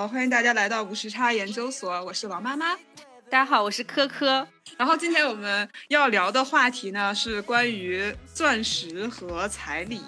好，欢迎大家来到五时差研究所，我是王妈妈。大家好，我是科科。然后今天我们要聊的话题呢是关于钻石和彩礼，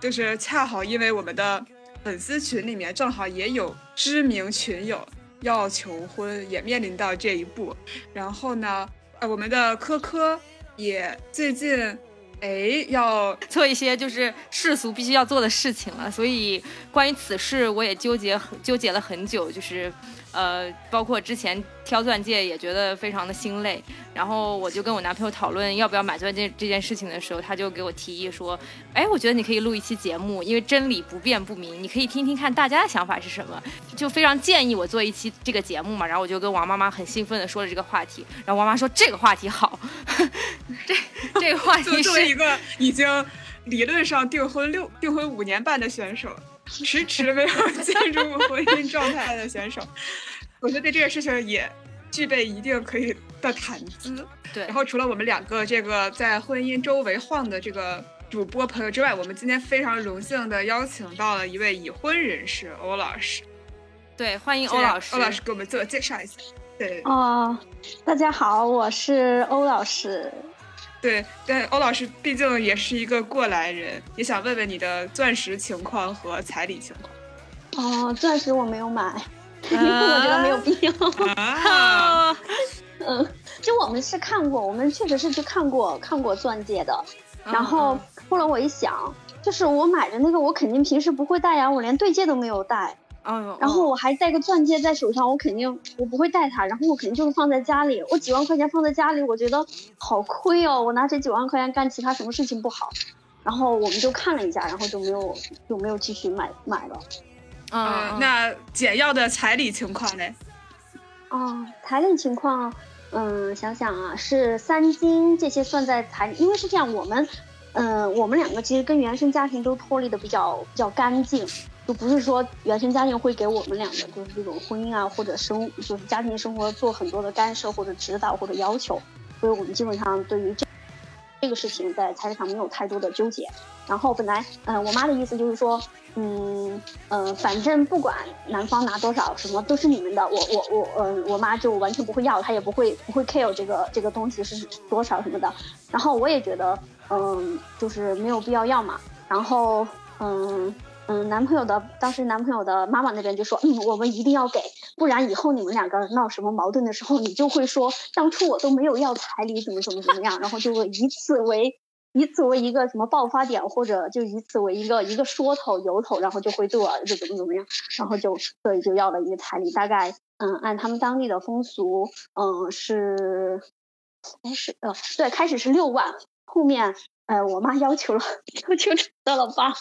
就是恰好因为我们的粉丝群里面正好也有知名群友要求婚，也面临到这一步。然后呢，呃，我们的科科也最近。哎，要做一些就是世俗必须要做的事情了，所以关于此事我也纠结很纠结了很久，就是。呃，包括之前挑钻戒也觉得非常的心累，然后我就跟我男朋友讨论要不要买钻戒这件事情的时候，他就给我提议说，哎，我觉得你可以录一期节目，因为真理不辩不明，你可以听听看大家的想法是什么，就非常建议我做一期这个节目嘛。然后我就跟王妈妈很兴奋的说了这个话题，然后王妈说这个话题好，这这个话题是一个已经理论上订婚六订婚五年半的选手。迟迟没有进入婚姻状态的选手，我觉得对这个事情也具备一定可以的谈资。对，然后除了我们两个这个在婚姻周围晃的这个主播朋友之外，我们今天非常荣幸的邀请到了一位已婚人士欧老师。对，欢迎欧老师。欧老师给我们自我介绍一下。对。哦，大家好，我是欧老师。对，但欧老师毕竟也是一个过来人，也想问问你的钻石情况和彩礼情况。哦，钻石我没有买，因为我觉得没有必要。嗯，就我们是看过，我们确实是去看过看过钻戒的。然后后来我一想，就是我买的那个，我肯定平时不会戴呀，我连对戒都没有戴。然后我还戴个钻戒在手上，我肯定我不会戴它，然后我肯定就是放在家里。我几万块钱放在家里，我觉得好亏哦。我拿这几万块钱干其他什么事情不好？然后我们就看了一下，然后就没有就没有继续买买了。嗯，那简要的彩礼情况呢？哦，彩礼情况，嗯，想想啊，是三金这些算在彩礼，因为是这样，我们，嗯，我们两个其实跟原生家庭都脱离的比较比较干净。就不是说原生家庭会给我们两个就是这种婚姻啊或者生就是家庭生活做很多的干涉或者指导或者要求，所以我们基本上对于这这个事情在财务上没有太多的纠结。然后本来嗯我妈的意思就是说嗯呃反正不管男方拿多少什么都是你们的，我我我嗯我妈就完全不会要，她也不会不会 care 这个这个东西是多少什么的。然后我也觉得嗯就是没有必要要嘛。然后嗯。嗯，男朋友的当时男朋友的妈妈那边就说，嗯，我们一定要给，不然以后你们两个闹什么矛盾的时候，你就会说当初我都没有要彩礼，怎么怎么怎么样，然后就会以此为以此为一个什么爆发点，或者就以此为一个一个说头由头，然后就会对我儿子怎么怎么样，然后就所以就要了一个彩礼，大概嗯按他们当地的风俗，嗯是，哎是呃对，开始是六万，后面。呃，我妈要求了，要求到了八万，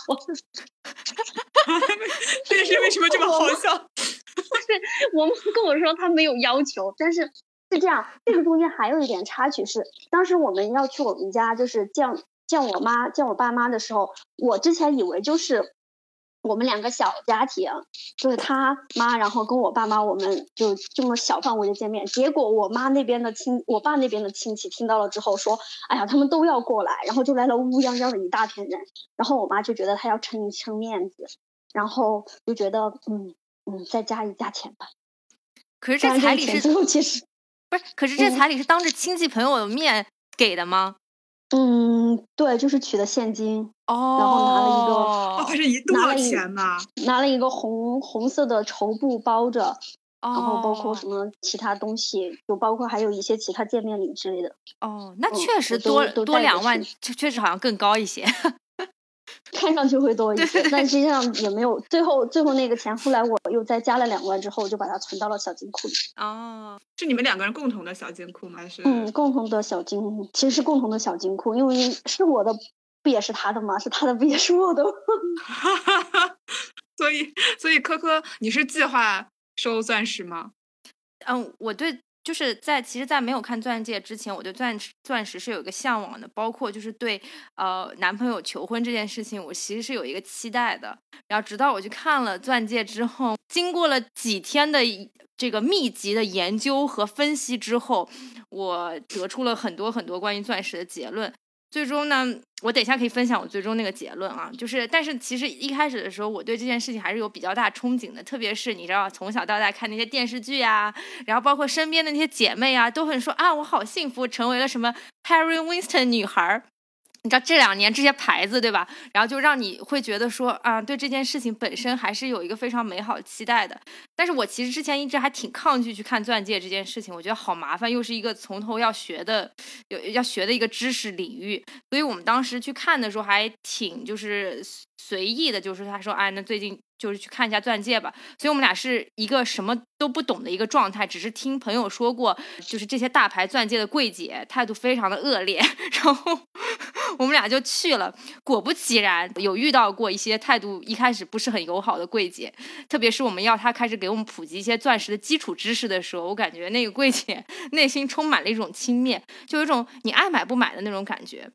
这件事为什么这么好笑？是我妈跟我说她没有要求，但是是这样，这个中间还有一点插曲是，当时我们要去我们家，就是见见我妈见我爸妈的时候，我之前以为就是。我们两个小家庭，就是他妈，然后跟我爸妈，我们就这么小范围的见面。结果我妈那边的亲，我爸那边的亲戚听到了之后说：“哎呀，他们都要过来。”然后就来了乌泱泱的一大片人。然后我妈就觉得她要撑一撑面子，然后就觉得嗯嗯，再加一加钱吧。可是这彩礼是最后其实不是？可是 这彩礼是当着亲戚朋友的面给的吗？嗯，对，就是取的现金，哦，然后拿了一个，还是一多少钱呢？拿了一个红红色的绸布包着，然后包括什么其他东西，就包括还有一些其他见面礼之类的。哦，那确实多多两万，确实好像更高一些。看上去会多一些，但实际上也没有。最后，最后那个钱，后来我又再加了两万之后，就把它存到了小金库里。哦，是你们两个人共同的小金库吗？还是？嗯，共同的小金，其实是共同的小金库，因为是我的，不也是他的吗？是他的，不也是我的？所以，所以，科科，你是计划收钻石吗？嗯，我对。就是在其实，在没有看钻戒之前，我对钻石钻石是有一个向往的，包括就是对呃男朋友求婚这件事情，我其实是有一个期待的。然后直到我去看了钻戒之后，经过了几天的这个密集的研究和分析之后，我得出了很多很多关于钻石的结论。最终呢，我等一下可以分享我最终那个结论啊，就是但是其实一开始的时候，我对这件事情还是有比较大憧憬的，特别是你知道从小到大看那些电视剧啊，然后包括身边的那些姐妹啊，都很说啊我好幸福，成为了什么 Harry Winston 女孩儿。你知道这两年这些牌子对吧？然后就让你会觉得说啊，对这件事情本身还是有一个非常美好期待的。但是我其实之前一直还挺抗拒去看钻戒这件事情，我觉得好麻烦，又是一个从头要学的，有要学的一个知识领域。所以我们当时去看的时候还挺就是随意的，就是他说哎，那最近。就是去看一下钻戒吧，所以我们俩是一个什么都不懂的一个状态，只是听朋友说过，就是这些大牌钻戒的柜姐态度非常的恶劣，然后我们俩就去了，果不其然有遇到过一些态度一开始不是很友好的柜姐，特别是我们要她开始给我们普及一些钻石的基础知识的时候，我感觉那个柜姐 内心充满了一种轻蔑，就有一种你爱买不买的那种感觉。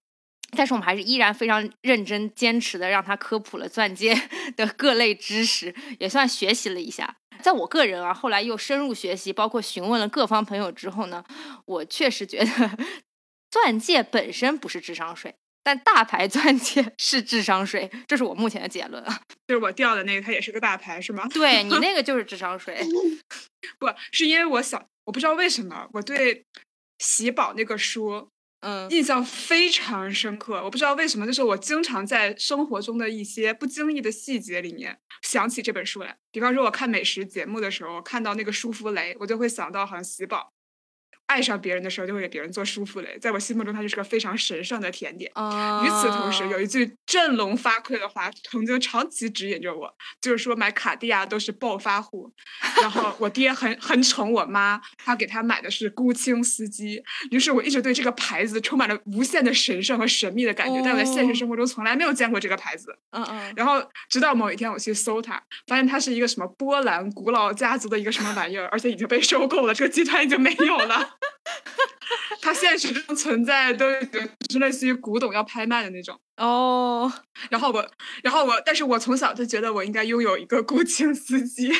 但是我们还是依然非常认真坚持的，让他科普了钻戒的各类知识，也算学习了一下。在我个人啊，后来又深入学习，包括询问了各方朋友之后呢，我确实觉得 钻戒本身不是智商税，但大牌钻戒 是智商税，这是我目前的结论啊。就是我掉的那个，它也是个大牌，是吗？对你那 个就是智商税，不是因为我想，我不知道为什么我对喜宝那个书。嗯，印象非常深刻。我不知道为什么，就是我经常在生活中的一些不经意的细节里面想起这本书来。比方说，我看美食节目的时候，看到那个舒芙蕾，我就会想到好像喜宝。爱上别人的时候，就会给别人做舒芙蕾，在我心目中，它就是个非常神圣的甜点。与此同时，有一句振聋发聩的话，曾经长期指引着我，就是说买卡地亚都是暴发户。然后我爹很很宠我妈，他给他买的是孤清司机。于是我一直对这个牌子充满了无限的神圣和神秘的感觉，但我在现实生活中从来没有见过这个牌子。嗯嗯。然后直到某一天我去搜它，发现它是一个什么波兰古老家族的一个什么玩意儿，而且已经被收购了，这个集团已经没有了。它现实中存在都是类似于古董要拍卖的那种哦。然后我，然后我，但是我从小就觉得我应该拥有一个古琴司机，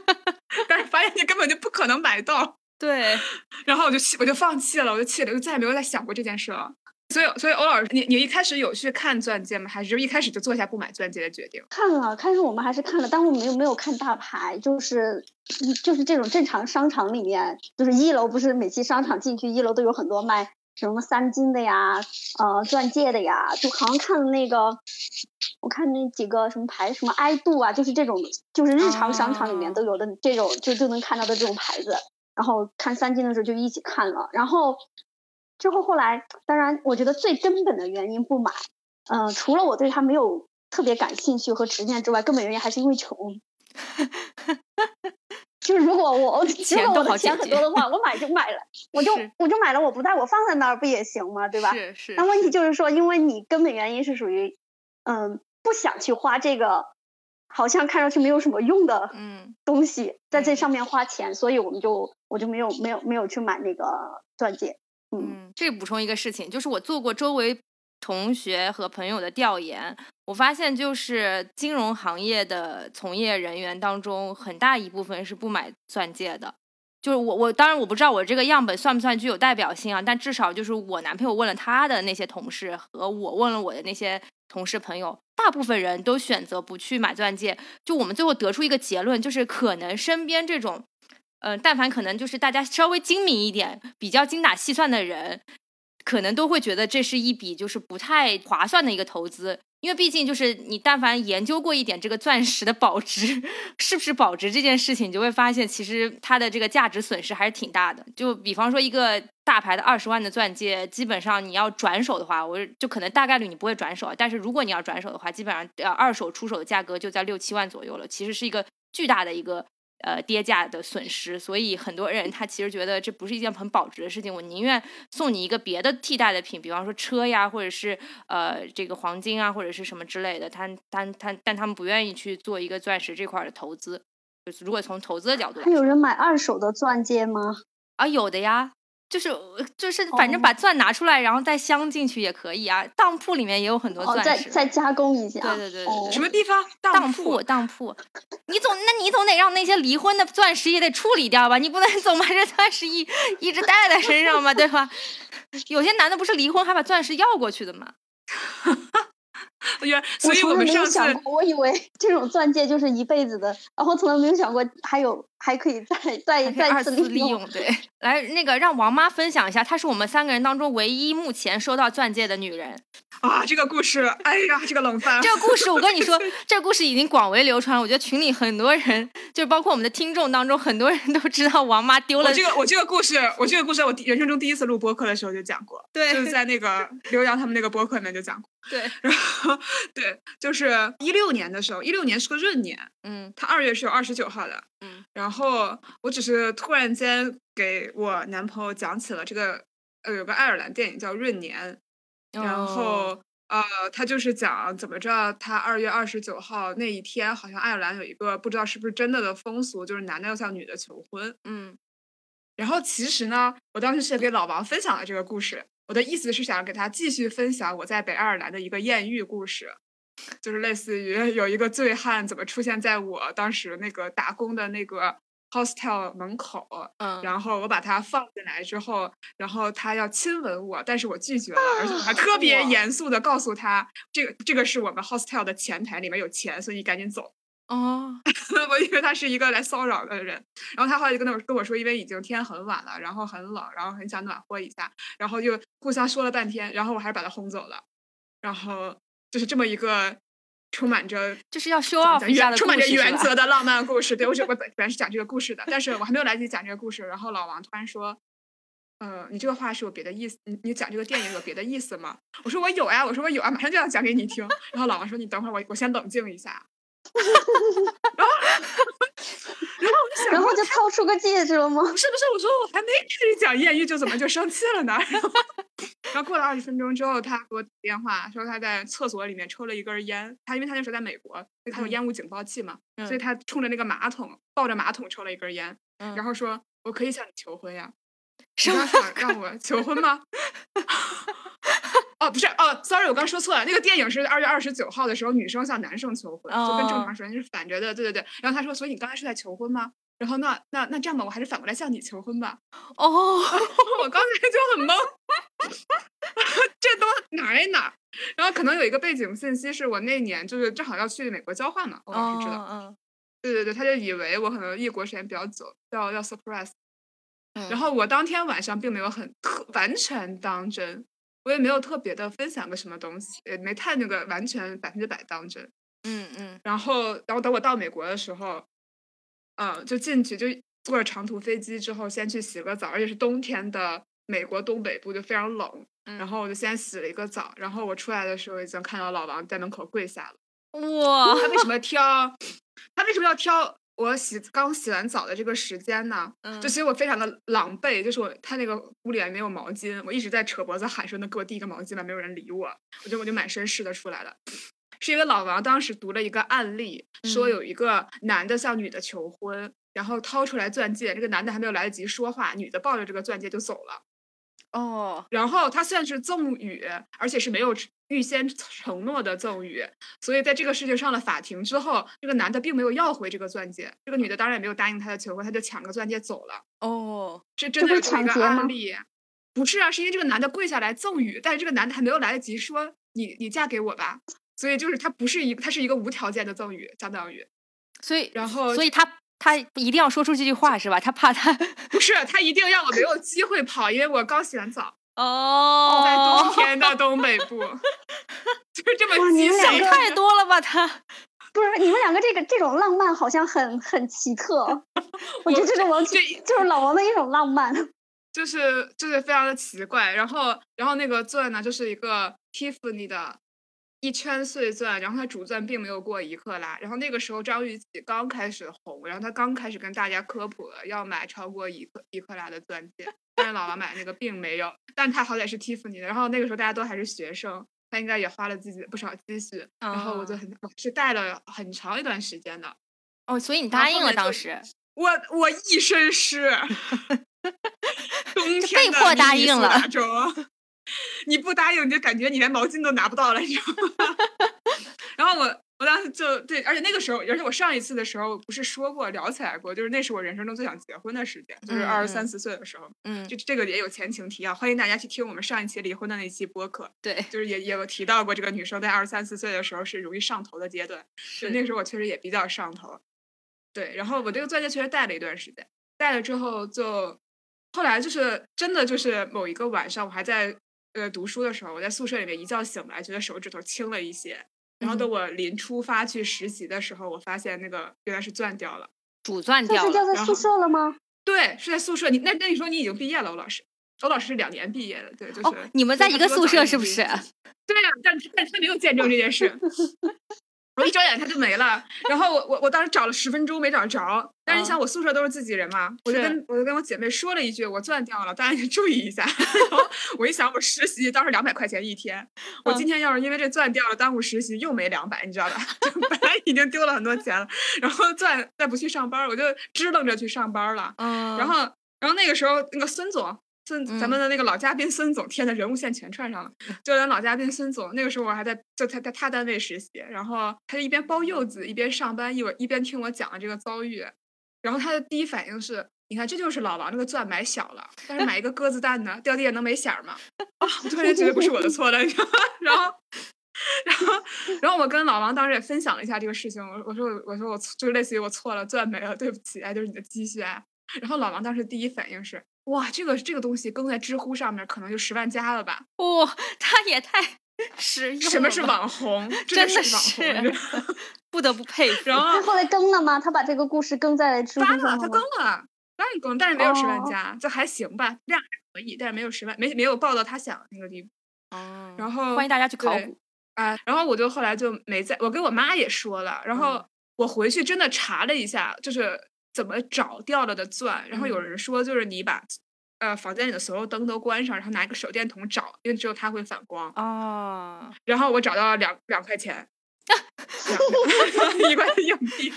但是发现你根本就不可能买到。对。然后我就气我就放弃了，我就气了，就再也没有再想过这件事了。所以，所以欧老师，你你一开始有去看钻戒吗？还是就一开始就做下不买钻戒的决定？看了，开始我们还是看了，但我们又没有看大牌，就是就是这种正常商场里面，就是一楼不是每期商场进去一楼都有很多卖什么三金的呀，呃，钻戒的呀，就好像看了那个，我看那几个什么牌，什么爱度啊，就是这种，就是日常商场里面都有的这种，就就能看到的这种牌子。然后看三金的时候就一起看了，然后。之后后来，当然，我觉得最根本的原因不买，嗯，除了我对它没有特别感兴趣和执念之外，根本原因还是因为穷。就是如果我 如果我的钱很多的话，我买就买了，我就我就买了，我不戴，我放在那儿不也行吗？对吧？是是。但问题就是说，因为你根本原因是属于，嗯，不想去花这个好像看上去没有什么用的嗯东西在这上面花钱，所以我们就我就没有没有没有去买那个钻戒。嗯，这补充一个事情，就是我做过周围同学和朋友的调研，我发现就是金融行业的从业人员当中，很大一部分是不买钻戒的。就是我我当然我不知道我这个样本算不算具有代表性啊，但至少就是我男朋友问了他的那些同事和我问了我的那些同事朋友，大部分人都选择不去买钻戒。就我们最后得出一个结论，就是可能身边这种。嗯，但凡可能就是大家稍微精明一点、比较精打细算的人，可能都会觉得这是一笔就是不太划算的一个投资，因为毕竟就是你但凡研究过一点这个钻石的保值是不是保值这件事情，你就会发现其实它的这个价值损失还是挺大的。就比方说一个大牌的二十万的钻戒，基本上你要转手的话，我就可能大概率你不会转手，但是如果你要转手的话，基本上呃二手出手的价格就在六七万左右了，其实是一个巨大的一个。呃，跌价的损失，所以很多人他其实觉得这不是一件很保值的事情。我宁愿送你一个别的替代的品，比方说车呀，或者是呃这个黄金啊，或者是什么之类的。他他他，但他们不愿意去做一个钻石这块的投资。就是如果从投资的角度，还有人买二手的钻戒吗？啊，有的呀。就是就是反正哦把钻拿出来，然后再镶进去也可以啊。当铺里面也有很多哦，钻石。再再加工一下。对对对对哦什么地方？当铺铺，当铺，你总那你总得让那些离婚的钻石也得处理掉吧？你不能 总把这钻石一一直带在身上吧？对吧？有些男的不是离婚还把钻石要过去的吗？原，所以从来没有我们上次想过，我以为这种钻戒就是一辈子的，然后从来没有想过还有还可以再再再次次利用，对。来，那个让王妈分享一下，她是我们三个人当中唯一目前收到钻戒的女人。啊，这个故事，哎呀，这个冷饭，这个故事，我跟你说，这个故事已经广为流传。我觉得群里很多人，就包括我们的听众当中，很多人都知道王妈丢了我这个我这个故事，我这个故事，我人生中第一次录播客的时候就讲过，对就是在那个 刘洋他们那个播客里面就讲过。对，然后对，就是一六年的时候，一六年是个闰年，嗯他二月是有二十九号的，嗯，然后我只是突然间给我男朋友讲起了这个，呃，有个爱尔兰电影叫《闰年》，然哦。后呃，他就是讲怎么着，他二月二十九号那一天，好像爱尔兰有一个不知道是不是真的的风俗，就是男的要向女的求婚。嗯。然后其实呢，我当时是给老王分享了这个故事，我的意思是想给他继续分享我在北爱尔兰的一个艳遇故事，就是类似于有一个醉汉怎么出现在我当时那个打工的那个 hostel 门口，嗯，然后我把他放进来之后，然后他要亲吻我，但是我拒绝了，而且我还特别严肃的告诉他，这个这个是我们 hostel 的前台，里面有钱，所以你赶紧走。哦，我以为他是一个来骚扰的人，然后他后来就跟我跟我说，因为已经天很晚了，然后很冷，然后很想暖和一下，然后就互相说了半天，然后我还是把他轰走了，然后就是这么一个充满着就是要 show off 一下的原充满着原则的浪漫故事。对我是 我本本来是讲这个故事的，但是我还没有来得及讲这个故事，然后老王突然说。呃，你这个话是有别的意思？你你讲这个电影有别的意思吗？我说我有呀，我说我有啊，马上就要讲给你听。然后老王说你等会儿，我我先冷静一下。然后，然后就掏出个戒指了吗？不是不是，我说我还没开始讲艳遇就怎么就生气了呢？然后，然后过了二十分钟之后，他给我打电话说他在厕所里面抽了一根烟。他因为他那时候在美国，所以他有嗯烟雾警报器嘛，所以嗯他冲着那个马桶，抱着马桶抽了一根烟，嗯然后说：“我可以向你求婚呀。”什么想让我求婚吗？哦，不是哦，sorry，我刚说错了。那个电影是二月二十九号的时候，女生向男生求婚，就跟正哦常时间是反着的。对对对。然后他说：“所以你刚才是在求婚吗？”然后那那那这样吧，我还是反过来向你求婚吧。哦，我刚才就很懵，这都哪儿哪儿？然后可能有一个背景信息是我那年就是正好要去美国交换嘛，我知道。嗯对对对，他就以为我可能异国时间比较久，要要 surprise。嗯，然后我当天晚上并没有很特完全当真，我也没有特别的分享个什么东西，也没太那个完全百分之百当真。嗯嗯然后，然后等我到美国的时候，嗯，就进去就坐着长途飞机之后，先去洗个澡，而且是冬天的美国东北部就非常冷，嗯，然后我就先洗了一个澡，然后我出来的时候已经看到老王在门口跪下了。哇，他为什么挑？他为什么要挑我洗刚洗完澡的这个时间呢？嗯就其实我非常的狼狈，就是我他那个屋里面没有毛巾，我一直在扯脖子喊说能给我递一个毛巾吗？没有人理我，我就我就满身湿的出来了。是因为老王当时读了一个案例，说嗯有一个男的向女的求婚，然后掏出来钻戒，这个男的还没有来得及说话，女的抱着这个钻戒就走了。哦，然后他算是赠与，而且是没有预先承诺的赠与，所以在这个事情上了法庭之后，这个男的并没有要回这个钻戒，这个女的当然也没有答应他的求婚，他就抢个钻戒走了，哦，这真的是一个案例。不是啊，是因为这个男的跪下来赠与，但是这个男的还没有来得及说你你嫁给我吧，所以就是他不是一个，他是一个无条件的赠与，相当于，所以然后所以他他一定要说出这句话是吧？他怕他 不是他一定让我没有机会跑，因为我刚洗完澡，哦，在冬天的东北部，就是这么哇你激们两个情。太多了吧他。不是你们两个这个这种浪漫好像很很奇特，我觉得这是王这就是老王的一种浪漫。就是就是非常的奇怪，然后然后那个钻呢，就是一个 Tiffany 的一圈碎钻，然后它主钻并没有过一克拉，然后那个时候张雨绮刚开始红，然后她刚开始跟大家科普了要买超过一克一克拉的钻戒，但是姥姥买那个并没有，但他好歹是 Tiffany 的，然后那个时候大家都还是学生，他应该也花了自己的不少积蓄，然后我就哦。很我是戴了很长一段时间的，哦，所以你。答应了当时。我我一身湿，对，冬被天的迫答应了 你不答应，你就感觉你连毛巾都拿不到了，你知道吗？然后我我当时就对，而且那个时候，而且我上一次的时候不是说过聊起来过，就是那是我人生中最想结婚的时间，就是嗯二十三四岁的时候。嗯，就这个也有前情提要，欢迎大家去听我们上一期离婚的那期播客，对，就是也也有提到过，这个女生在二十三四岁的时候是容易上头的阶段，就那个时候我确实也比较上头。对，然后我这个钻戒确实戴了一段时间，戴了之后就后来就是真的就是某一个晚上，我还在呃读书的时候，我在宿舍里面一觉醒来，觉得手指头轻了一些。然后等嗯我临出发去实习的时候，我发现那个原来是钻掉了。主钻掉了，是掉在宿舍了吗？对，是在宿舍。你那那你说你已经毕业了，欧老师？欧老师是两年毕业的，对，就是。哦，你们在一个宿舍是不 是？对呀、但但他没有见证这件事。我一睁眼它就没了，然后我我我当时找了十分钟没找着，但是你想我宿舍都是自己人嘛，我就跟我就跟我姐妹说了一句我钻掉了，大家也注意一下。然后我一想我实习当时两百块钱一天，我今天要是因为这钻掉了耽误实习又没两百，你知道吧？就本来已经丢了很多钱了，然后钻再不去上班，我就支棱着去上班了。嗯，然后，然后那个时候，那个孙总，孙咱们嗯的那个老嘉宾孙总，天呐，人物线全串上了。就连老嘉宾孙总，那个时候我还在就他在他单位实习，然后他就一边包柚子一边上班，一会儿一边听我讲了这个遭遇。然后他的第一反应是，你看这就是老王这个钻买小了，但是买一个鸽子蛋呢，掉地下能没响儿吗？啊，我突然觉得不是我的错了，你知道吗？然后。然后，然后我跟老王当时也分享了一下这个事情，我我说我我说我错就是类似于我错了，钻没了，对不起，哎，就是你的积蓄哎。然后老王当时第一反应是，哇，这个这个东西更在知乎上面可能就十万加了吧？哇，他也太 实用了。什么是网红？真的的是网红 不得不佩服。然后他后来更了吗？他把这个故事更在知乎上了，他更？了，当然更，但是没有十万哦加，就还行吧，量还可以，但是没有十万，没没有报到他想的那个地步。哦然后欢迎大家去考古。啊，然后我就后来就没在，我跟我妈也说了，然后嗯我回去真的查了一下，就是怎么找掉了的钻，然后有嗯人说就是你把呃房间里的所有灯都关上，然后拿一个手电筒找，因为只有它会反光。哦，然后我找到了两两块钱，一块硬币。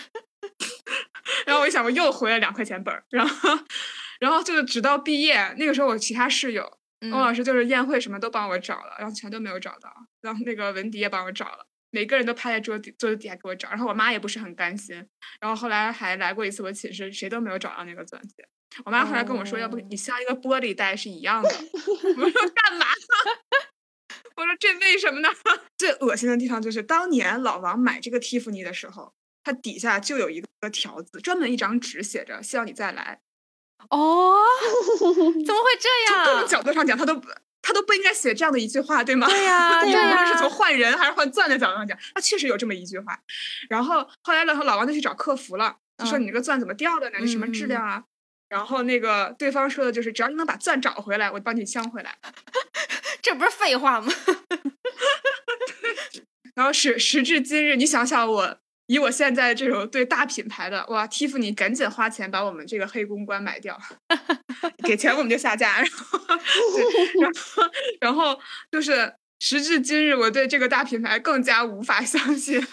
然后我一想，我又回了两块钱本儿，然后，然后就是直到毕业那个时候，我其他室友嗯欧老师就是宴会什么都帮我找了，然后全都没有找到，然后那个文迪也帮我找了，每个人都趴在桌底桌子底下给我找，然后我妈也不是很甘心，然后后来还来过一次我寝室，谁都没有找到那个钻戒。我妈后来跟我说，要不哦你镶一个玻璃袋是一样的。我说 干嘛？我说这为什么呢？最恶心的地方就是当年老王买这个蒂芙尼的时候，它底下就有一个条子，专门一张纸写着“希望你再来哦，怎么会这样”。从各种样？角度上讲，他都不他都不应该写这样的一句话，对吗？对呀，对无，论是从换人还是换钻的角度上讲，他确实有这么一句话。然后后来呢，老王就去找客服了，就说嗯你这个钻怎么掉的呢？你什么质量啊？然后那个对方说的就是，只要你能把钻找回来，我帮你镶回来。这不是废话吗？然后时时至今日，你想想我，以我现在这种对大品牌的哇，蒂芙尼赶紧花钱把我们这个黑公关买掉，给钱我们就下架，然后，然后然后就是时至今日，我对这个大品牌更加无法相信。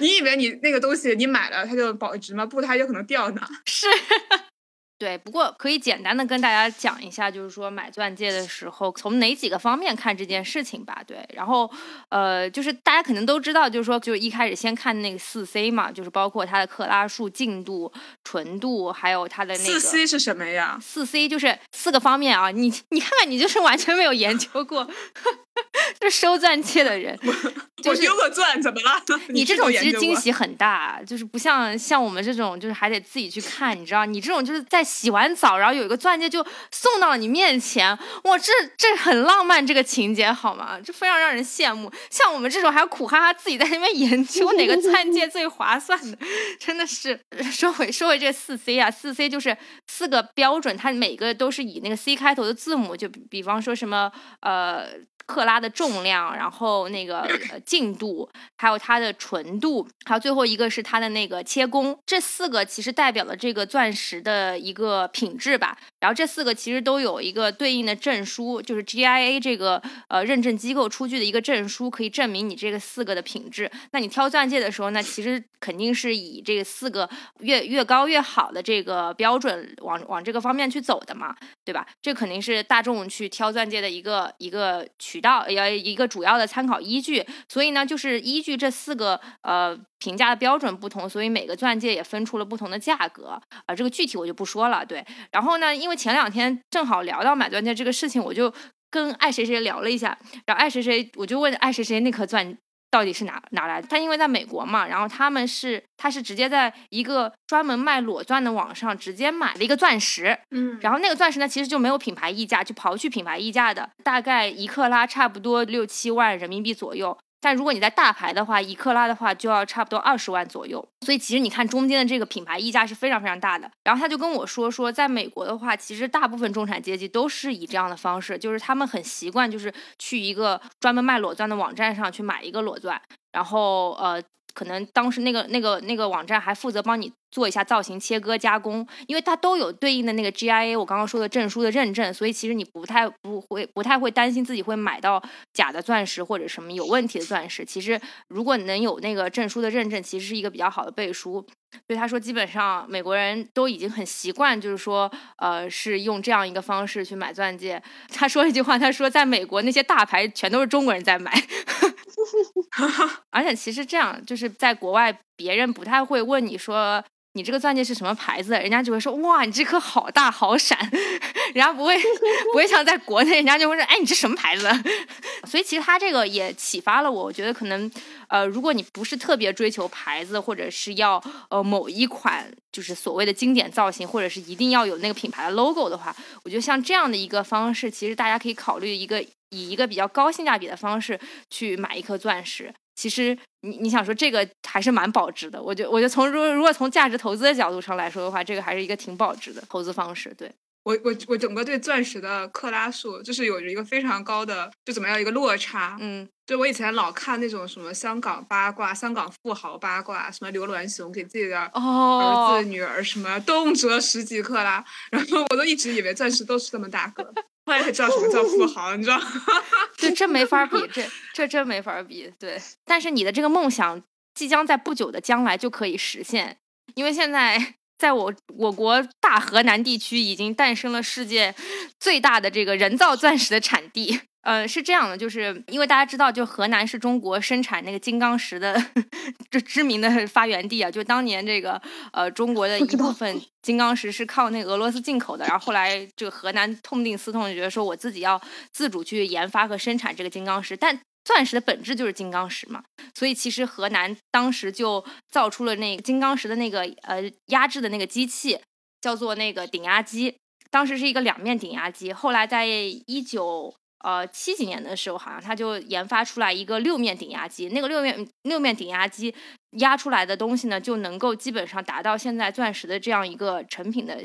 你以为你那个东西你买了它就保值吗？不，它有可能掉呢。是。对，不过可以简单的跟大家讲一下，就是说买钻戒的时候从哪几个方面看这件事情吧。对，然后呃，就是大家可能都知道，就是说，就是一开始先看那个四 C 嘛，就是包括它的克拉数、净度、纯度，还有它的那个四 C 是什么呀？四 C 就是四个方面啊，你你看看，你就是完全没有研究过，就收钻戒的人，就是我丢个钻怎么了？你这种其实惊喜很大，就是不像像我们这种，就是还得自己去看，你知道？你这种就是在洗完澡，然后有一个钻戒就送到了你面前，哇，这这很浪漫，这个情节好吗？这非常让人羡慕。像我们这种还要苦哈哈自己在那边研究哪个钻戒最划算的，真的是。说回说回这四 C 啊，四 C 就是四个标准，它每个都是以那个 C 开头的字母，就比比方说什么呃。克拉的重量，然后那个呃净度，还有它的纯度，还有最后一个是它的那个切工，这四个其实代表了这个钻石的一个品质吧。然后这四个其实都有一个对应的证书，就是 GIA 这个呃认证机构出具的一个证书，可以证明你这个四个的品质。那你挑钻戒的时候呢，其实肯定是以这四个越越高越好的这个标准往往这个方面去走的嘛，对吧？这肯定是大众去挑钻戒的一个一个渠道，要一个主要的参考依据。所以呢，就是依据这四个呃评价的标准不同，所以每个钻戒也分出了不同的价格啊。这个具体我就不说了。对，然后呢，因为前两天正好聊到买钻戒这个事情，我就跟爱谁谁聊了一下，然后爱谁谁我就问爱谁谁那颗钻。到底是哪哪来的？他因为在美国嘛，然后他们是他是直接在一个专门卖裸钻的网上直接买了一个钻石，嗯，然后那个钻石呢其实就没有品牌溢价，就刨去品牌溢价的，大概一克拉差不多六七万人民币左右。但如果你在大牌的话，一克拉的话就要差不多二十万左右，所以其实你看中间的这个品牌溢价是非常非常大的。然后他就跟我说说，在美国的话，其实大部分中产阶级都是以这样的方式，就是他们很习惯，就是去一个专门卖裸钻的网站上去买一个裸钻，然后呃。可能当时那个那个那个网站还负责帮你做一下造型切割加工，因为它都有对应的那个 GIA 我刚刚说的证书的认证，所以其实你不太不会不太会担心自己会买到假的钻石或者什么有问题的钻石。其实如果能有那个证书的认证，其实是一个比较好的背书。所以他说，基本上美国人都已经很习惯，就是说呃是用这样一个方式去买钻戒。他说一句话，他说在美国那些大牌全都是中国人在买。而且其实这样，就是在国外，别人不太会问你说你这个钻戒是什么牌子，人家就会说哇，你这颗好大好闪，人家不会不会像在国内，人家就会说哎，你这什么牌子？所以其实他这个也启发了我，我觉得可能呃，如果你不是特别追求牌子，或者是要呃某一款就是所谓的经典造型，或者是一定要有那个品牌的 logo 的话，我觉得像这样的一个方式，其实大家可以考虑一个。以一个比较高性价比的方式去买一颗钻石，其实你你想说这个还是蛮保值的。我觉我觉得从如如果从价值投资的角度上来说的话，这个还是一个挺保值的投资方式。对我我我整个对钻石的克拉数就是有着一个非常高的就怎么样一个落差。嗯，就我以前老看那种什么香港八卦、香港富豪八卦，什么刘銮雄给自己的儿子女儿什么动辄十几克拉，然后我都一直以为钻石都是这么大个。后来才知道什么叫富 豪，你知道？这，这没法比，这这真没法比。对，但是你的这个梦想即将在不久的将来就可以实现，因为现在在我我国大河南地区已经诞生了世界最大的这个人造钻石的产地。呃，是这样的，就是因为大家知道，就河南是中国生产那个金刚石的这知名的发源地啊。就当年这个呃，中国的一部分金刚石是靠那个俄罗斯进口的，然后后来这个河南痛定思痛，觉得说我自己要自主去研发和生产这个金刚石。但钻石的本质就是金刚石嘛，所以其实河南当时就造出了那个金刚石的那个呃压制的那个机器，叫做那个顶压机。当时是一个两面顶压机，后来在一九。呃，七几年的时候，好像他就研发出来一个六面顶压机，那个六面六面顶压机压出来的东西呢，就能够基本上达到现在钻石的这样一个成品的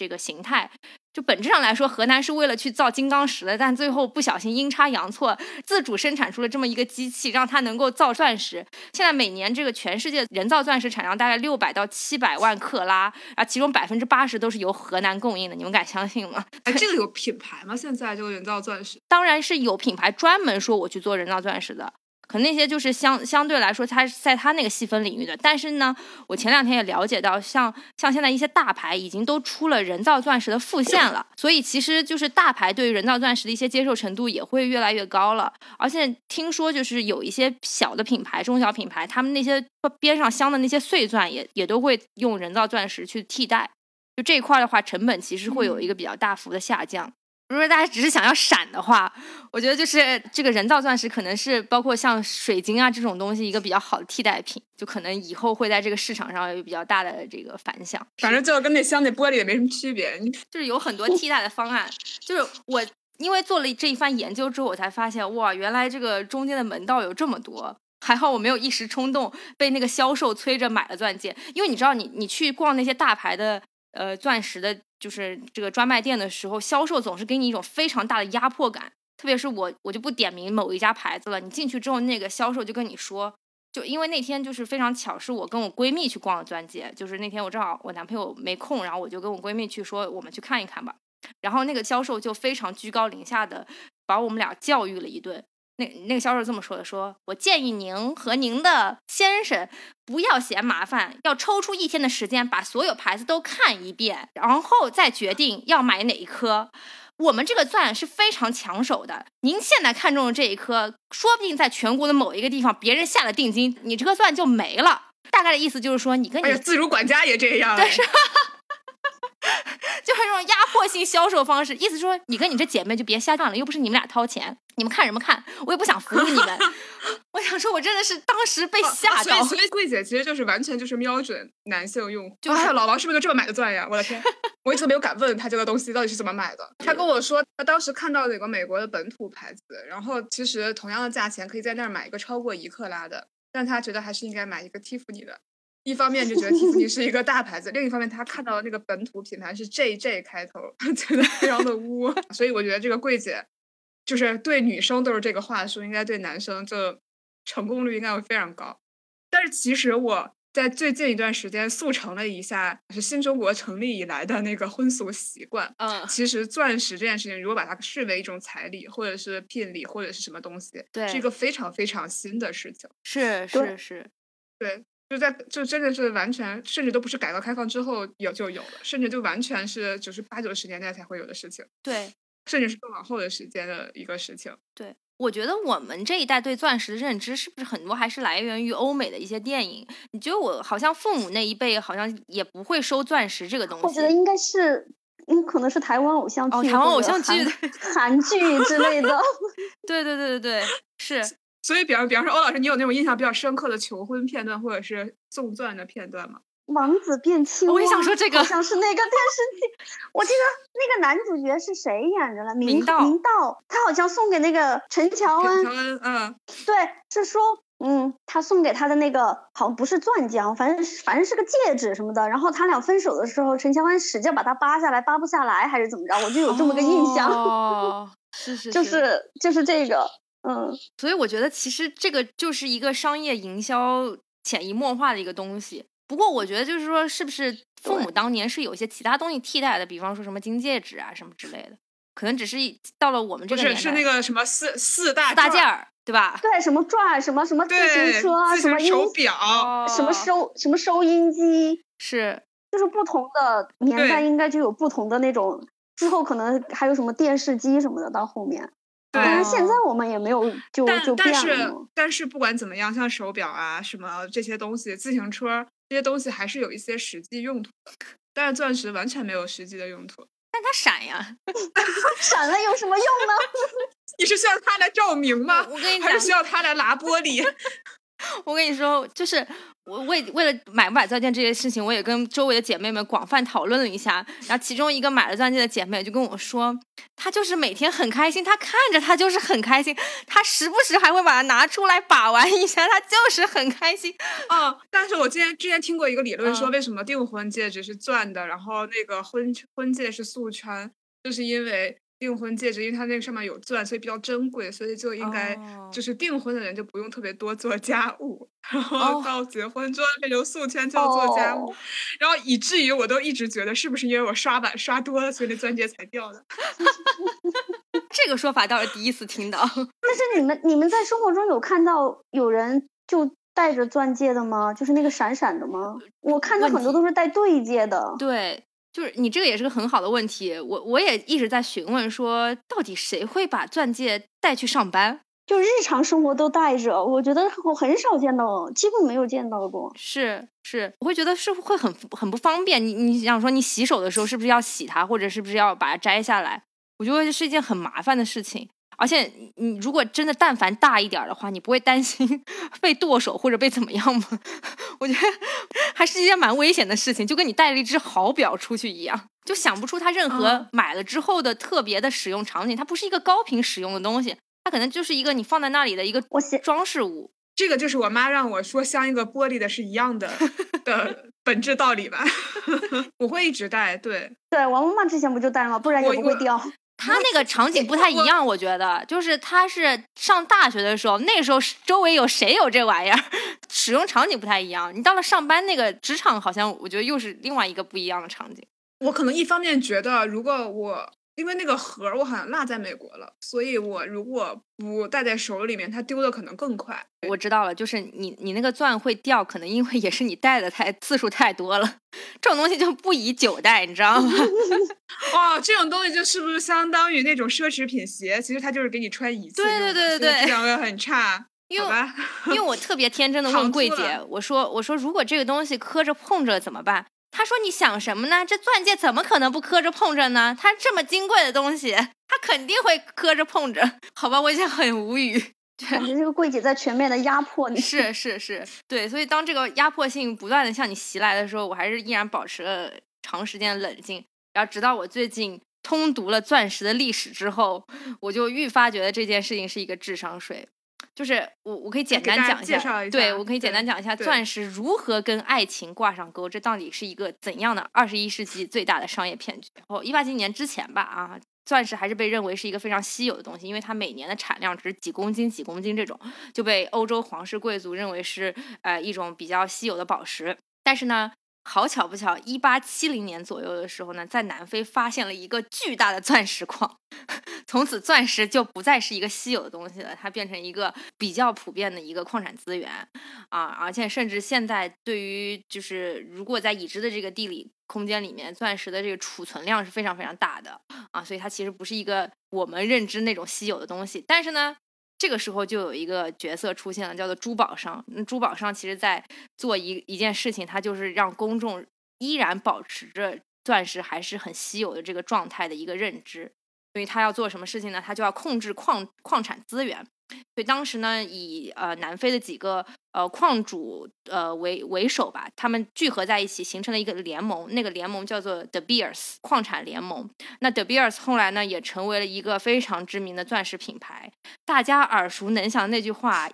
这个形态。就本质上来说，河南是为了去造金刚石的，但最后不小心阴差阳错，自主生产出了这么一个机器，让它能够造钻石。现在每年这个全世界人造钻石产量大概六百到七百万克拉，啊，其中百分之八十都是由河南供应的，你们敢相信吗？哎，这个有品牌吗？现在这个人造钻石？当然是有品牌专门说我去做人造钻石的。可能那些就是相相对来说，它在它那个细分领域的。但是呢，我前两天也了解到，像像现在一些大牌已经都出了人造钻石的复现了，所以其实就是大牌对于人造钻石的一些接受程度也会越来越高了。而且听说就是有一些小的品牌、中小品牌，他们那些边上镶的那些碎钻也也都会用人造钻石去替代。就这一块的话，成本其实会有一个比较大幅的下降。如果大家只是想要闪的话，我觉得就是这个人造钻石可能是包括像水晶啊这种东西一个比较好的替代品，就可能以后会在这个市场上有比较大的这个反响。反正就跟那镶那玻璃也没什么区别，就是有很多替代的方案。就是我因为做了这一番研究之后，我才发现哇，原来这个中间的门道有这么多。还好我没有一时冲动被那个销售催着买了钻戒，因为你知道，你你去逛那些大牌的呃钻石的。就是这个专卖店的时候，销售总是给你一种非常大的压迫感。特别是我，我就不点名某一家牌子了。你进去之后，那个销售就跟你说，就因为那天就是非常巧，是我跟我闺蜜去逛的钻戒。就是那天我正好我男朋友没空，然后我就跟我闺蜜去说，我们去看一看吧。然后那个销售就非常居高临下的把我们俩教育了一顿。那那个销售这么说的：说我建议您和您的先生不要嫌麻烦，要抽出一天的时间把所有牌子都看一遍，然后再决定要买哪一颗。我们这个钻是非常抢手的，您现在看中的这一颗，说不定在全国的某一个地方别人下了定金，你这颗钻就没了。大概的意思就是说，你跟你自如管家也这样，对是。就是这种压迫性销售方式，意思说你跟你这姐妹就别瞎干了，又不是你们俩掏钱，你们看什么看？我也不想服务你们。我想说，我真的是当时被吓到。所以柜姐其实就是完全就是瞄准男性用户，就是老王是不是就这么买的钻呀？我的天，我一直没有敢问他这个东西到底是怎么买的。他跟我说，他当时看到了有个美国的本土牌子，然后其实同样的价钱可以在那儿买一个超过一克拉的，但他觉得还是应该买一个蒂芙尼的。一方面就觉得 Tiffany 是一个大牌子，另一方面他看到的那个本土品牌是 JJ 开头，觉得非常的污，所以我觉得这个柜姐就是对女生都是这个话术，应该对男生就成功率应该会非常高。但是其实我在最近一段时间速成了一下，是新中国成立以来的那个婚俗习惯。嗯，其实钻石这件事情，如果把它视为一种彩礼，或者是聘礼，或者是什么东西，对，是一个非常非常新的事情。是是是，对。就在就真的是完全，甚至都不是改革开放之后有就有了，甚至就完全是就是八九十年代才会有的事情。对，甚至是更往后的时间的一个事情。对，我觉得我们这一代对钻石的认知是不是很多还是来源于欧美的一些电影？你觉得我好像父母那一辈好像也不会收钻石这个东西。我觉得应该是，嗯，可能是台湾偶像剧、哦台湾偶像剧、韩剧之类的。对对对对对，是。所以，比方比方说，欧老师，你有那种印象比较深刻的求婚片段，或者是送钻的片段吗？王子变青蛙，我也想说这个，好像是那个电视剧。我记得那个男主角是谁演的了？明道，明道，他好像送给那个陈乔恩。乔恩，嗯，对，是说，嗯，他送给他的那个好像不是钻戒，反正反正是个戒指什么的。然后他俩分手的时候，陈乔恩使劲把它扒下来，扒不下来还是怎么着？我就有这么个印象。哦，是 是，就是就是这个。嗯，所以我觉得其实这个就是一个商业营销潜移默化的一个东西。不过我觉得就是说，是不是父母当年是有一些其他东西替代的？比方说什么金戒指啊什么之类的，可能只是到了我们这个年代，是那个什么四四大大件儿，对吧？对，什么钻，什么什么自行车，什么手表，什么收什么收音机，是就是不同的年代应该就有不同的那种。之后可能还有什么电视机什么的，到后面。但是现在我们也没有就就但是但是不管怎么样，像手表啊什么这些东西，自行车这些东西还是有一些实际用途的。但是钻石完全没有实际的用途。但它闪呀，闪了有什么用呢？你是需要它来照明吗？我跟你讲，还是需要它来拉玻璃？我跟你说，就是我为为了买不买钻戒这些事情，我也跟周围的姐妹们广泛讨论了一下。然后其中一个买了钻戒的姐妹就跟我说，她就是每天很开心，她看着她就是很开心，她时不时还会把它拿出来把玩一下，她就是很开心。啊！但是我之前之前听过一个理论，说为什么订婚戒指是钻的，然后那个婚婚戒是素圈，就是因为。订婚戒指，因为它那个上面有钻，所以比较珍贵，所以就应该就是订婚的人就不用特别多做家务，然后到结婚之后变成素圈就要做家务，然后以至于我都一直觉得是不是因为我刷碗刷多了，所以那钻戒才掉的。这个说法倒是第一次听到。但是你们你们在生活中有看到有人就戴着钻戒的吗？就是那个闪闪的吗？我看到很多都是戴对戒的。对。就是你这个也是个很好的问题，我我也一直在询问说，到底谁会把钻戒带去上班？就日常生活都带着，我觉得我很少见到，几乎没有见到过。是是，我会觉得是会很很不方便。你你想说，你洗手的时候是不是要洗它，或者是不是要把它摘下来？我觉得是一件很麻烦的事情。而且你如果真的但凡大一点的话，你不会担心 被剁手或者被怎么样吗？我觉得 还是一件蛮危险的事情，就跟你带了一只好表出去一样，就想不出它任何买了之后的特别的使用场景。它不是一个高频使用的东西，它可能就是一个你放在那里的一个装饰物。这个就是我妈让我说像一个玻璃的是一样的的本质道理吧。我会一直戴，对对，我妈妈之前不就戴了吗？不然也不会掉。他那个场景不太一样，我觉得，就是他是上大学的时候，那时候周围有谁有这玩意儿，使用场景不太一样。你到了上班那个职场，好像我觉得又是另外一个不一样的场景。我可能一方面觉得，如果我因为那个盒儿我好像落在美国了，所以我如果不戴在手里面，它丢的可能更快。我知道了，就是你你那个钻会掉，可能因为也是你戴的太次数太多了，这种东西就不宜久戴，你知道吗？哦，这种东西就是不是相当于那种奢侈品鞋？其实它就是给你穿一次，对对对对对，质量会很差。因为因为我特别天真的问柜姐，我说我说如果这个东西磕着碰着怎么办？她说你想什么呢？这钻戒怎么可能不磕着碰着呢？它这么金贵的东西，它肯定会磕着碰着。好吧，我已经很无语。感觉这个柜姐在全面的压迫你。是是是，对。所以当这个压迫性不断的向你袭来的时候，我还是依然保持了长时间的冷静。然后直到我最近通读了钻石的历史之后，我就愈发觉得这件事情是一个智商税。就是我，我可以简单讲一下，对我可以简单讲一下钻石如何跟爱情挂上钩，这到底是一个怎样的二十一世纪最大的商业骗局？哦，一八几年之前吧，啊，钻石还是被认为是一个非常稀有的东西，因为它每年的产量只是几公斤、几公斤这种，就被欧洲皇室贵族认为是呃一种比较稀有的宝石。但是呢。好巧不巧，一八七零年左右的时候呢，在南非发现了一个巨大的钻石矿，从此钻石就不再是一个稀有的东西了，它变成一个比较普遍的一个矿产资源。啊，而且甚至现在对于就是如果在已知的这个地理空间里面，钻石的这个储存量是非常非常大的。啊，所以它其实不是一个我们认知那种稀有的东西，但是呢。这个时候就有一个角色出现了，叫做珠宝商。珠宝商其实在做一一件事情，他就是让公众依然保持着钻石还是很稀有的这个状态的一个认知。所以他要做什么事情呢？他就要控制矿矿产资源。所以当时呢，以呃南非的几个呃矿主呃为为首吧，他们聚合在一起，形成了一个联盟。那个联盟叫做 De Beers 矿产联盟。那 De Beers 后来呢，也成为了一个非常知名的钻石品牌。大家耳熟能详那句话：“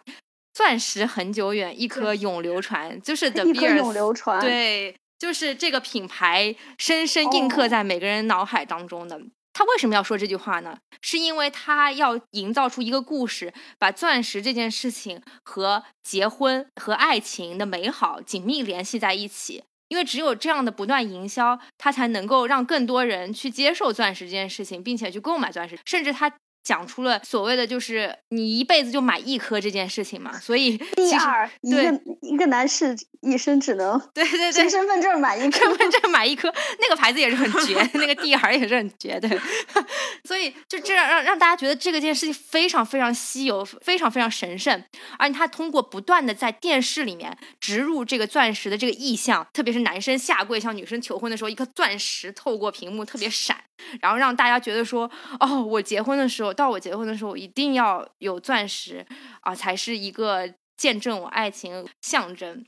钻石恒久远，一颗永流传。”就是 De Beers 永流传。对，就是这个品牌深深印刻在每个人脑海当中的。他为什么要说这句话呢？是因为他要营造出一个故事，把钻石这件事情和结婚和爱情的美好紧密联系在一起。因为只有这样的不断营销，他才能够让更多人去接受钻石这件事情，并且去购买钻石，甚至他。讲出了所谓的就是你一辈子就买一颗这件事情嘛，所以第二一个一个男士一生只能对对对身份证买一颗，身份证买一颗，那个牌子也是很绝，那个 D R 也是很绝对，所以就这样让让大家觉得这个件事情非常非常稀有，非常非常神圣，而且他通过不断的在电视里面植入这个钻石的这个意象，特别是男生下跪向女生求婚的时候，一颗钻石透过屏幕特别闪，然后让大家觉得说哦，我结婚的时候。到我结婚的时候，一定要有钻石啊，才是一个见证我爱情象征。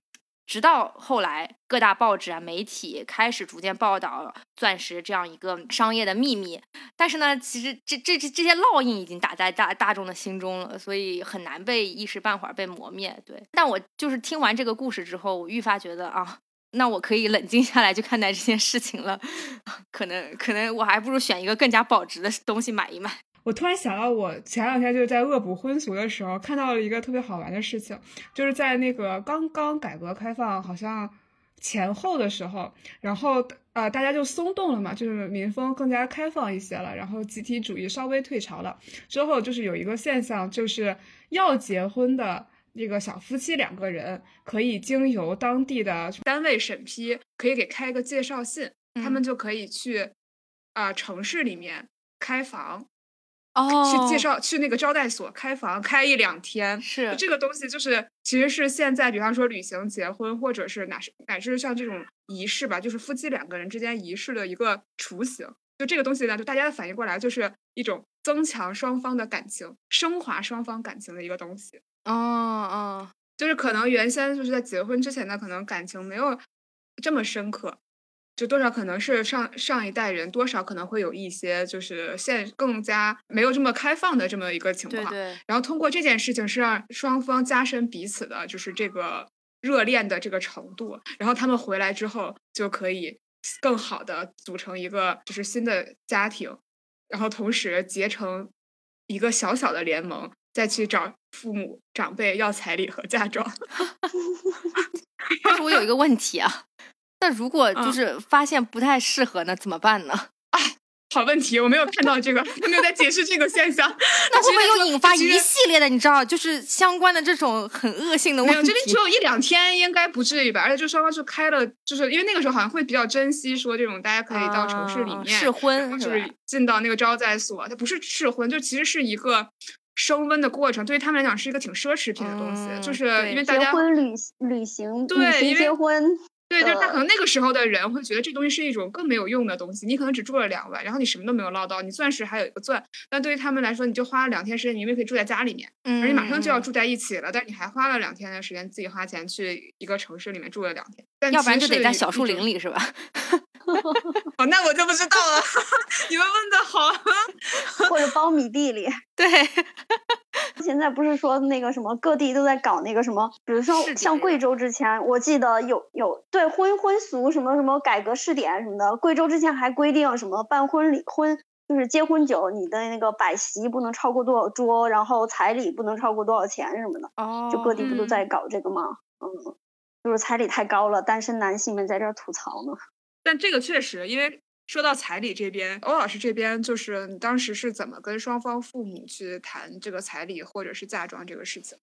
直到后来，各大报纸啊、媒体开始逐渐报道钻石这样一个商业的秘密。但是呢，其实这这这这些烙印已经打在大大众的心中了，所以很难被一时半会儿被磨灭。对，但我就是听完这个故事之后，我愈发觉得啊，那我可以冷静下来去看待这件事情了。可能可能我还不如选一个更加保值的东西买一买。我突然想到，我前两天就是在恶补婚俗的时候，看到了一个特别好玩的事情，就是在那个刚刚改革开放好像前后的时候，然后呃大家就松动了嘛，就是民风更加开放一些了，然后集体主义稍微退潮了之后，就是有一个现象，就是要结婚的那个小夫妻两个人，可以经由当地的单位审批，可以给开一个介绍信，他们就可以去啊城市里面开房。去介绍去那个招待所开房开一两天，是这个东西就是其实是现在，比方说旅行结婚，或者是哪是乃至像这种仪式吧，就是夫妻两个人之间仪式的一个雏形。就这个东西呢，就大家反应过来，就是一种增强双方的感情、升华双方感情的一个东西。哦哦，就是可能原先就是在结婚之前呢，可能感情没有这么深刻。就多少可能是上上一代人，多少可能会有一些就是现更加没有这么开放的这么一个情况。对对。然后通过这件事情是让双方加深彼此的，就是这个热恋的这个程度。然后他们回来之后就可以更好的组成一个就是新的家庭，然后同时结成一个小小的联盟，再去找父母长辈要彩礼和嫁妆。但是我有一个问题啊。那如果就是发现不太适合呢，怎么办呢？啊，好问题，我没有看到这个，他 没有在解释这个现象。那会不会又引发一系列的，你知道，就是相关的这种很恶性的没有，问题？这边只有一两天，应该不至于吧？而且就双方就开了，就是因为那个时候好像会比较珍惜说这种大家可以到城市里面、啊试婚就是进到那个招待所，它不是试婚，就其实是一个升温的过程，对于他们来讲是一个挺奢侈品的东西，嗯就是因为大家婚旅旅行，对旅行因为结婚，对，就是他可能那个时候的人会觉得这东西是一种更没有用的东西，你可能只住了两晚，然后你什么都没有捞到，你钻石还有一个钻，但对于他们来说，你就花了两天时间，你明明可以住在家里面，嗯，而且马上就要嗯住在一起了，但是你还花了两天的时间自己花钱去一个城市里面住了两天，但要不然就得在小树林里是吧？哦，那我就不知道了。你们问的好，或者苞米地里。对，现在不是说那个什么各地都在搞那个什么，比如说像贵州之前，我记得有有对婚婚俗什么什么改革试点什么的，贵州之前还规定什么办婚礼婚就是结婚酒，你的那个摆席不能超过多少桌，然后彩礼不能超过多少钱什么的，哦，就各地不都嗯在搞这个吗？嗯，就是彩礼太高了，单身男性们在这儿吐槽呢。但这个确实，因为说到彩礼这边，欧老师这边就是你当时是怎么跟双方父母去谈这个彩礼或者是嫁妆这个事情？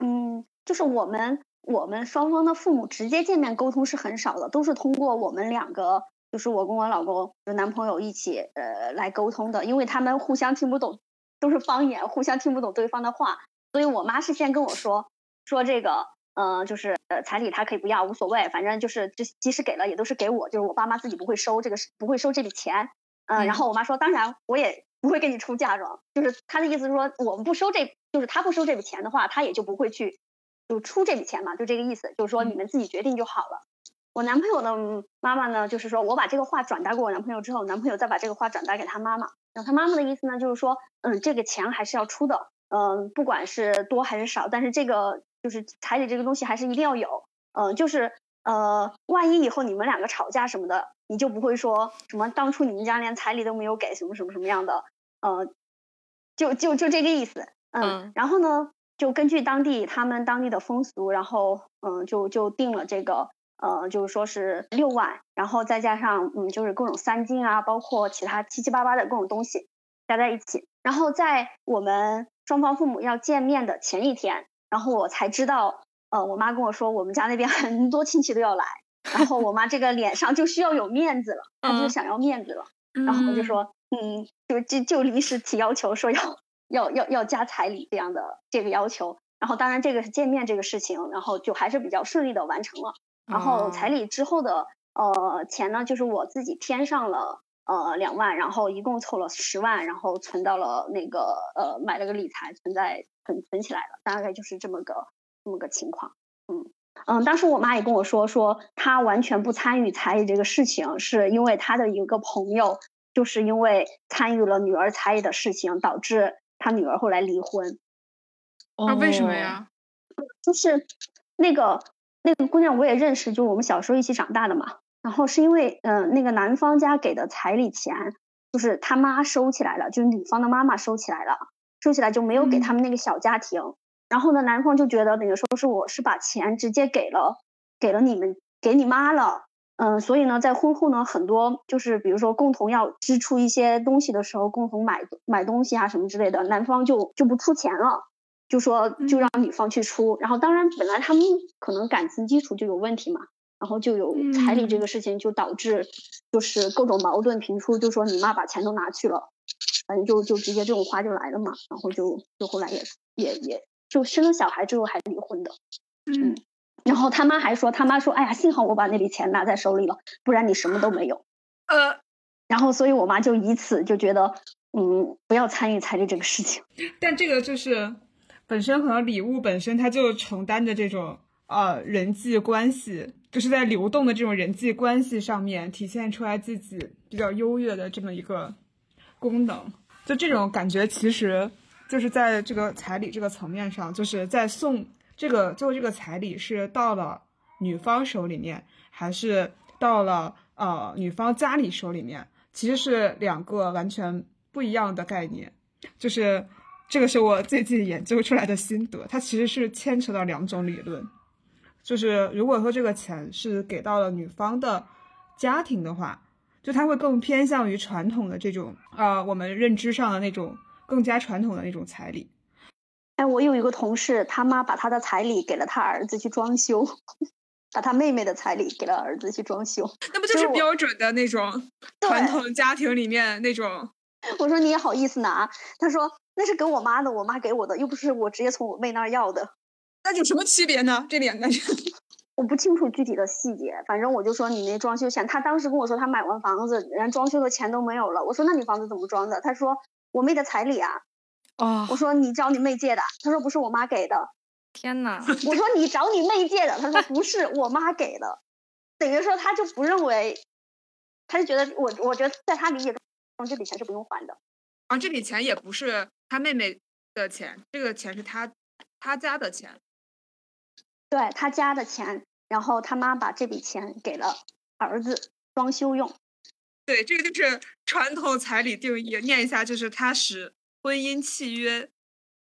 嗯，就是我们我们双方的父母直接见面沟通是很少的，都是通过我们两个，就是我跟我老公就男朋友一起呃来沟通的，因为他们互相听不懂，都是方言，互相听不懂对方的话，所以我妈是先跟我说说这个。呃，就是呃，彩礼他可以不要，无所谓，反正就是即即使给了，也都是给我，就是我爸妈自己不会收这个，不会收这笔钱。嗯、嗯然后我妈说，当然我也不会给你出嫁妆，就是她的意思是说，我们不收这，就是他不收这笔钱的话，他也就不会去就出这笔钱嘛，就这个意思，就是说你们自己决定就好了。我男朋友的妈妈呢，就是说我把这个话转达给我男朋友之后，男朋友再把这个话转达给他妈妈，然后他妈妈的意思呢，就是说，嗯，这个钱还是要出的，嗯，不管是多还是少，但是这个就是彩礼这个东西还是一定要有，嗯，就是呃，万一以后你们两个吵架什么的，你就不会说什么当初你们家连彩礼都没有给，什么什么什么样的，呃，就就就这个意思，嗯，嗯然后呢，就根据当地他们当地的风俗，然后嗯，就就定了这个。呃，就是说是六万，然后再加上嗯，就是各种三金啊，包括其他七七八八的各种东西加在一起。然后在我们双方父母要见面的前一天，然后我才知道，呃，我妈跟我说，我们家那边 很多亲戚都要来，然后我妈这个脸上就需要有面子了，她就嗯想要面子了，然后我就说，嗯，就就就临时提要求说要要要要加彩礼这样的这个要求。然后当然这个是见面这个事情，然后就还是比较顺利的完成了。然后彩哦礼之后的呃钱呢，就是我自己添上了呃两万，然后一共凑了十万，然后存到了那个呃买了个理财，存在存存起来了，大概就是这么个这么个情况。嗯嗯，当时我妈也跟我说，说她完全不参与彩礼这个事情，是因为她的一个朋友，就是因为参与了女儿彩礼的事情，导致她女儿后来离婚。哦，为什么哦？呀？就是那个那个姑娘我也认识，就我们小时候一起长大的嘛。然后是因为嗯、呃那个男方家给的彩礼钱，就是他妈收起来了，就是女方的妈妈收起来了，收起来就没有给他们那个小家庭。然后呢，男方就觉得等于说是我是把钱直接给了给了你们给你妈了。嗯，所以呢，在婚后呢，很多就是比如说共同要支出一些东西的时候，共同买买东西啊什么之类的，男方就就不出钱了。就说就让女方去出，然后当然本来他们可能感情基础就有问题嘛，然后就有彩礼这个事情，就导致就是各种矛盾频出，就说你妈把钱都拿去了，反正就就直接这种话就来了嘛，然后就就后来也也也就生了小孩之后还离婚的，嗯，然后他妈还说他妈说哎呀幸好我把那笔钱拿在手里了，不然你什么都没有，呃，然后所以我妈就以此就觉得嗯不要参与彩礼这个事情。但这个就是本身可能礼物本身它就承担着这种呃人际关系，就是在流动的这种人际关系上面体现出来自己比较优越的这么一个功能。就这种感觉，其实就是在这个彩礼这个层面上，就是在送这个最后这个彩礼是到了女方手里面，还是到了呃女方家里手里面，其实是两个完全不一样的概念。就是这个是我最近研究出来的心得，它其实是牵扯到两种理论。就是如果说这个钱是给到了女方的家庭的话，就它会更偏向于传统的这种，呃，我们认知上的那种更加传统的那种彩礼。哎，我有一个同事，他妈把他的彩礼给了他儿子去装修，把他妹妹的彩礼给了儿子去装修。那不就是标准的那种传统家庭里面那种？我说你也好意思拿？他说那是给我妈的，我妈给我的，又不是我直接从我妹那儿要的。那有什么区别呢？这两个？我不清楚具体的细节，反正我就说你那装修钱，他当时跟我说他买完房子，连装修的钱都没有了。我说那你房子怎么装的？他说我妹的彩礼啊。哦，我说你找你妹借的，他说不是我妈给的。天呐，我说你找你妹借的，他说不是我妈给的，等于说他就不认为，他就觉得我，我觉得在他理解中这笔钱是不用还的。啊，这笔钱也不是他妹妹的钱，这个钱是他他家的钱。对他家的钱，然后他妈把这笔钱给了儿子装修用。对，这个就是传统彩礼定义。念一下，就是它使婚姻契约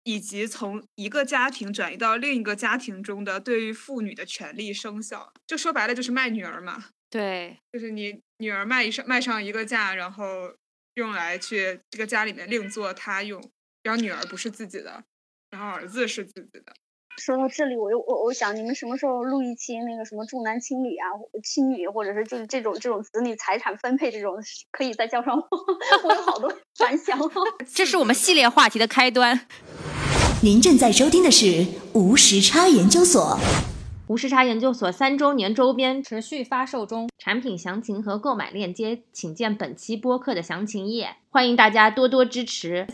以及从一个家庭转移到另一个家庭中的对于妇女的权利生效。就说白了，就是卖女儿嘛。对，就是你女儿卖一上卖上一个价，然后用来去这个家里面另做他用，然后女儿不是自己的，然后儿子是自己的。说到这里，我又我我想你们什么时候录一期那个什么重男轻女啊、轻女，或者是就是这种这种子女财产分配这种，可以再叫上我，我有好多反响。这是我们系列话题的开端。您正在收听的是无时差研究所。无时差研究所三周年周边持续发售中，产品详情和购买链接请见本期播客的详情页，欢迎大家多多支持。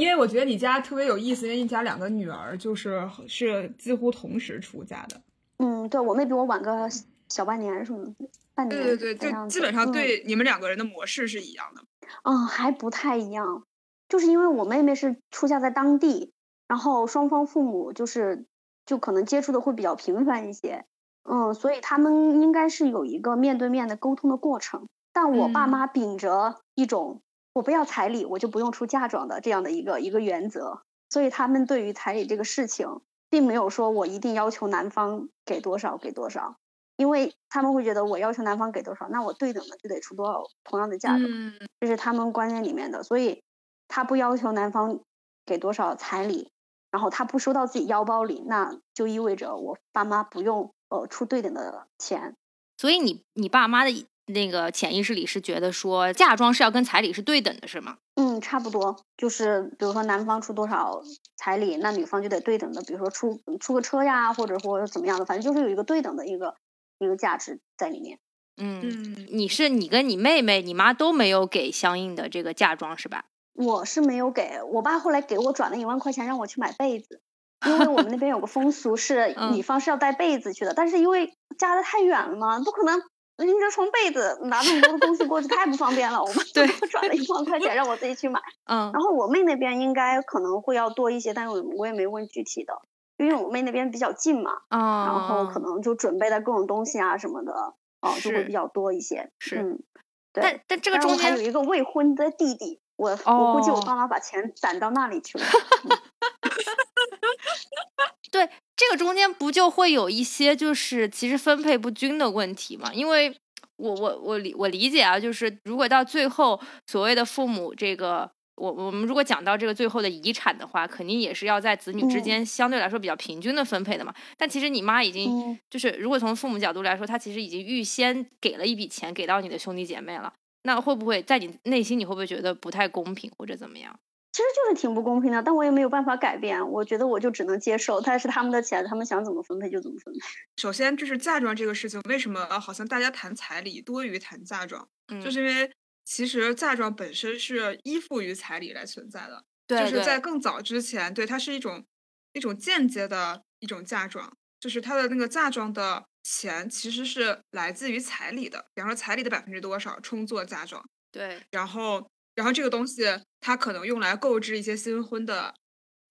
因为我觉得你家特别有意思，因为你家两个女儿就是是几乎同时出嫁的。嗯，对我妹比我晚个小半年，是吗？半年。对对对，就基本上对你们两个人的模式是一样的。嗯，还不太一样，就是因为我妹妹是出嫁在当地，然后双方父母就是就可能接触的会比较频繁一些，嗯，所以他们应该是有一个面对面的沟通的过程。但我爸妈秉着一种。我不要彩礼，我就不用出嫁妆的这样的一个一个原则，所以他们对于彩礼这个事情，并没有说我一定要求男方给多少给多少，因为他们会觉得我要求男方给多少，那我对等的就得出多少同样的价格，这是他们观念里面的，所以他不要求男方给多少彩礼，然后他不收到自己腰包里，那就意味着我爸妈不用呃出对等的钱，所以你你爸妈的。那个潜意识里是觉得说嫁妆是要跟彩礼是对等的，是吗？嗯，差不多，就是比如说男方出多少彩礼，那女方就得对等的，比如说出出个车呀，或者或者怎么样的，反正就是有一个对等的一个一个价值在里面。嗯，你是你跟你妹妹，你妈都没有给相应的这个嫁妆是吧？我是没有给，我爸后来给我转了一万块钱让我去买被子，因为我们那边有个风俗是女方是要带被子去的，但是因为嫁的太远了嘛，不可能。拎着床被子拿那么多的东西过去太不方便了，我妈 就给我转了一万块钱 让我自己去买。嗯，然后我妹那边应该可能会要多一些，但是我我也没问具体的，因为我妹那边比较近嘛。啊，然后可能就准备的各种东西啊什么的，哦，就会比较多一些。是，嗯，对。但但这个中间还有一个未婚的弟弟，我我估计我爸妈把钱攒到那里去了。对，这个中间不就会有一些就是其实分配不均的问题嘛？因为我我我理我理解啊，就是如果到最后所谓的父母这个，我我们如果讲到这个最后的遗产的话，肯定也是要在子女之间相对来说比较平均的分配的嘛。但其实你妈已经就是如果从父母角度来说，她其实已经预先给了一笔钱给到你的兄弟姐妹了，那会不会在你内心你会不会觉得不太公平或者怎么样？其实就是挺不公平的，但我也没有办法改变。我觉得我就只能接受，但是他们的钱，他们想怎么分配就怎么分配。首先，就是嫁妆这个事情，为什么好像大家谈彩礼多于谈嫁妆？嗯，就是因为其实嫁妆本身是依附于彩礼来存在的。对，就是在更早之前，对它是一种一种间接的一种嫁妆，就是它的那个嫁妆的钱其实是来自于彩礼的，比方说彩礼的百分之多少充作嫁妆。对，然后。然后这个东西，它可能用来购置一些新婚的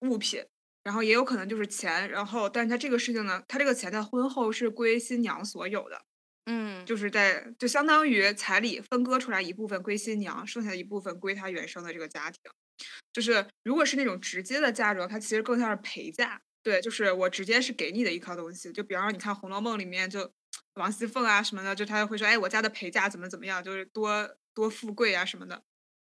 物品，然后也有可能就是钱。然后，但是它这个事情呢，它这个钱在婚后是归新娘所有的，嗯，就是在就相当于彩礼分割出来一部分归新娘，剩下的一部分归她原生的这个家庭。就是如果是那种直接的嫁妆，它其实更像是陪嫁。对，就是我直接是给你的一套东西。就比方说，你看《红楼梦》里面就。王熙凤啊什么的，就他会说，哎，我家的陪嫁怎么怎么样，就是多多富贵啊什么的，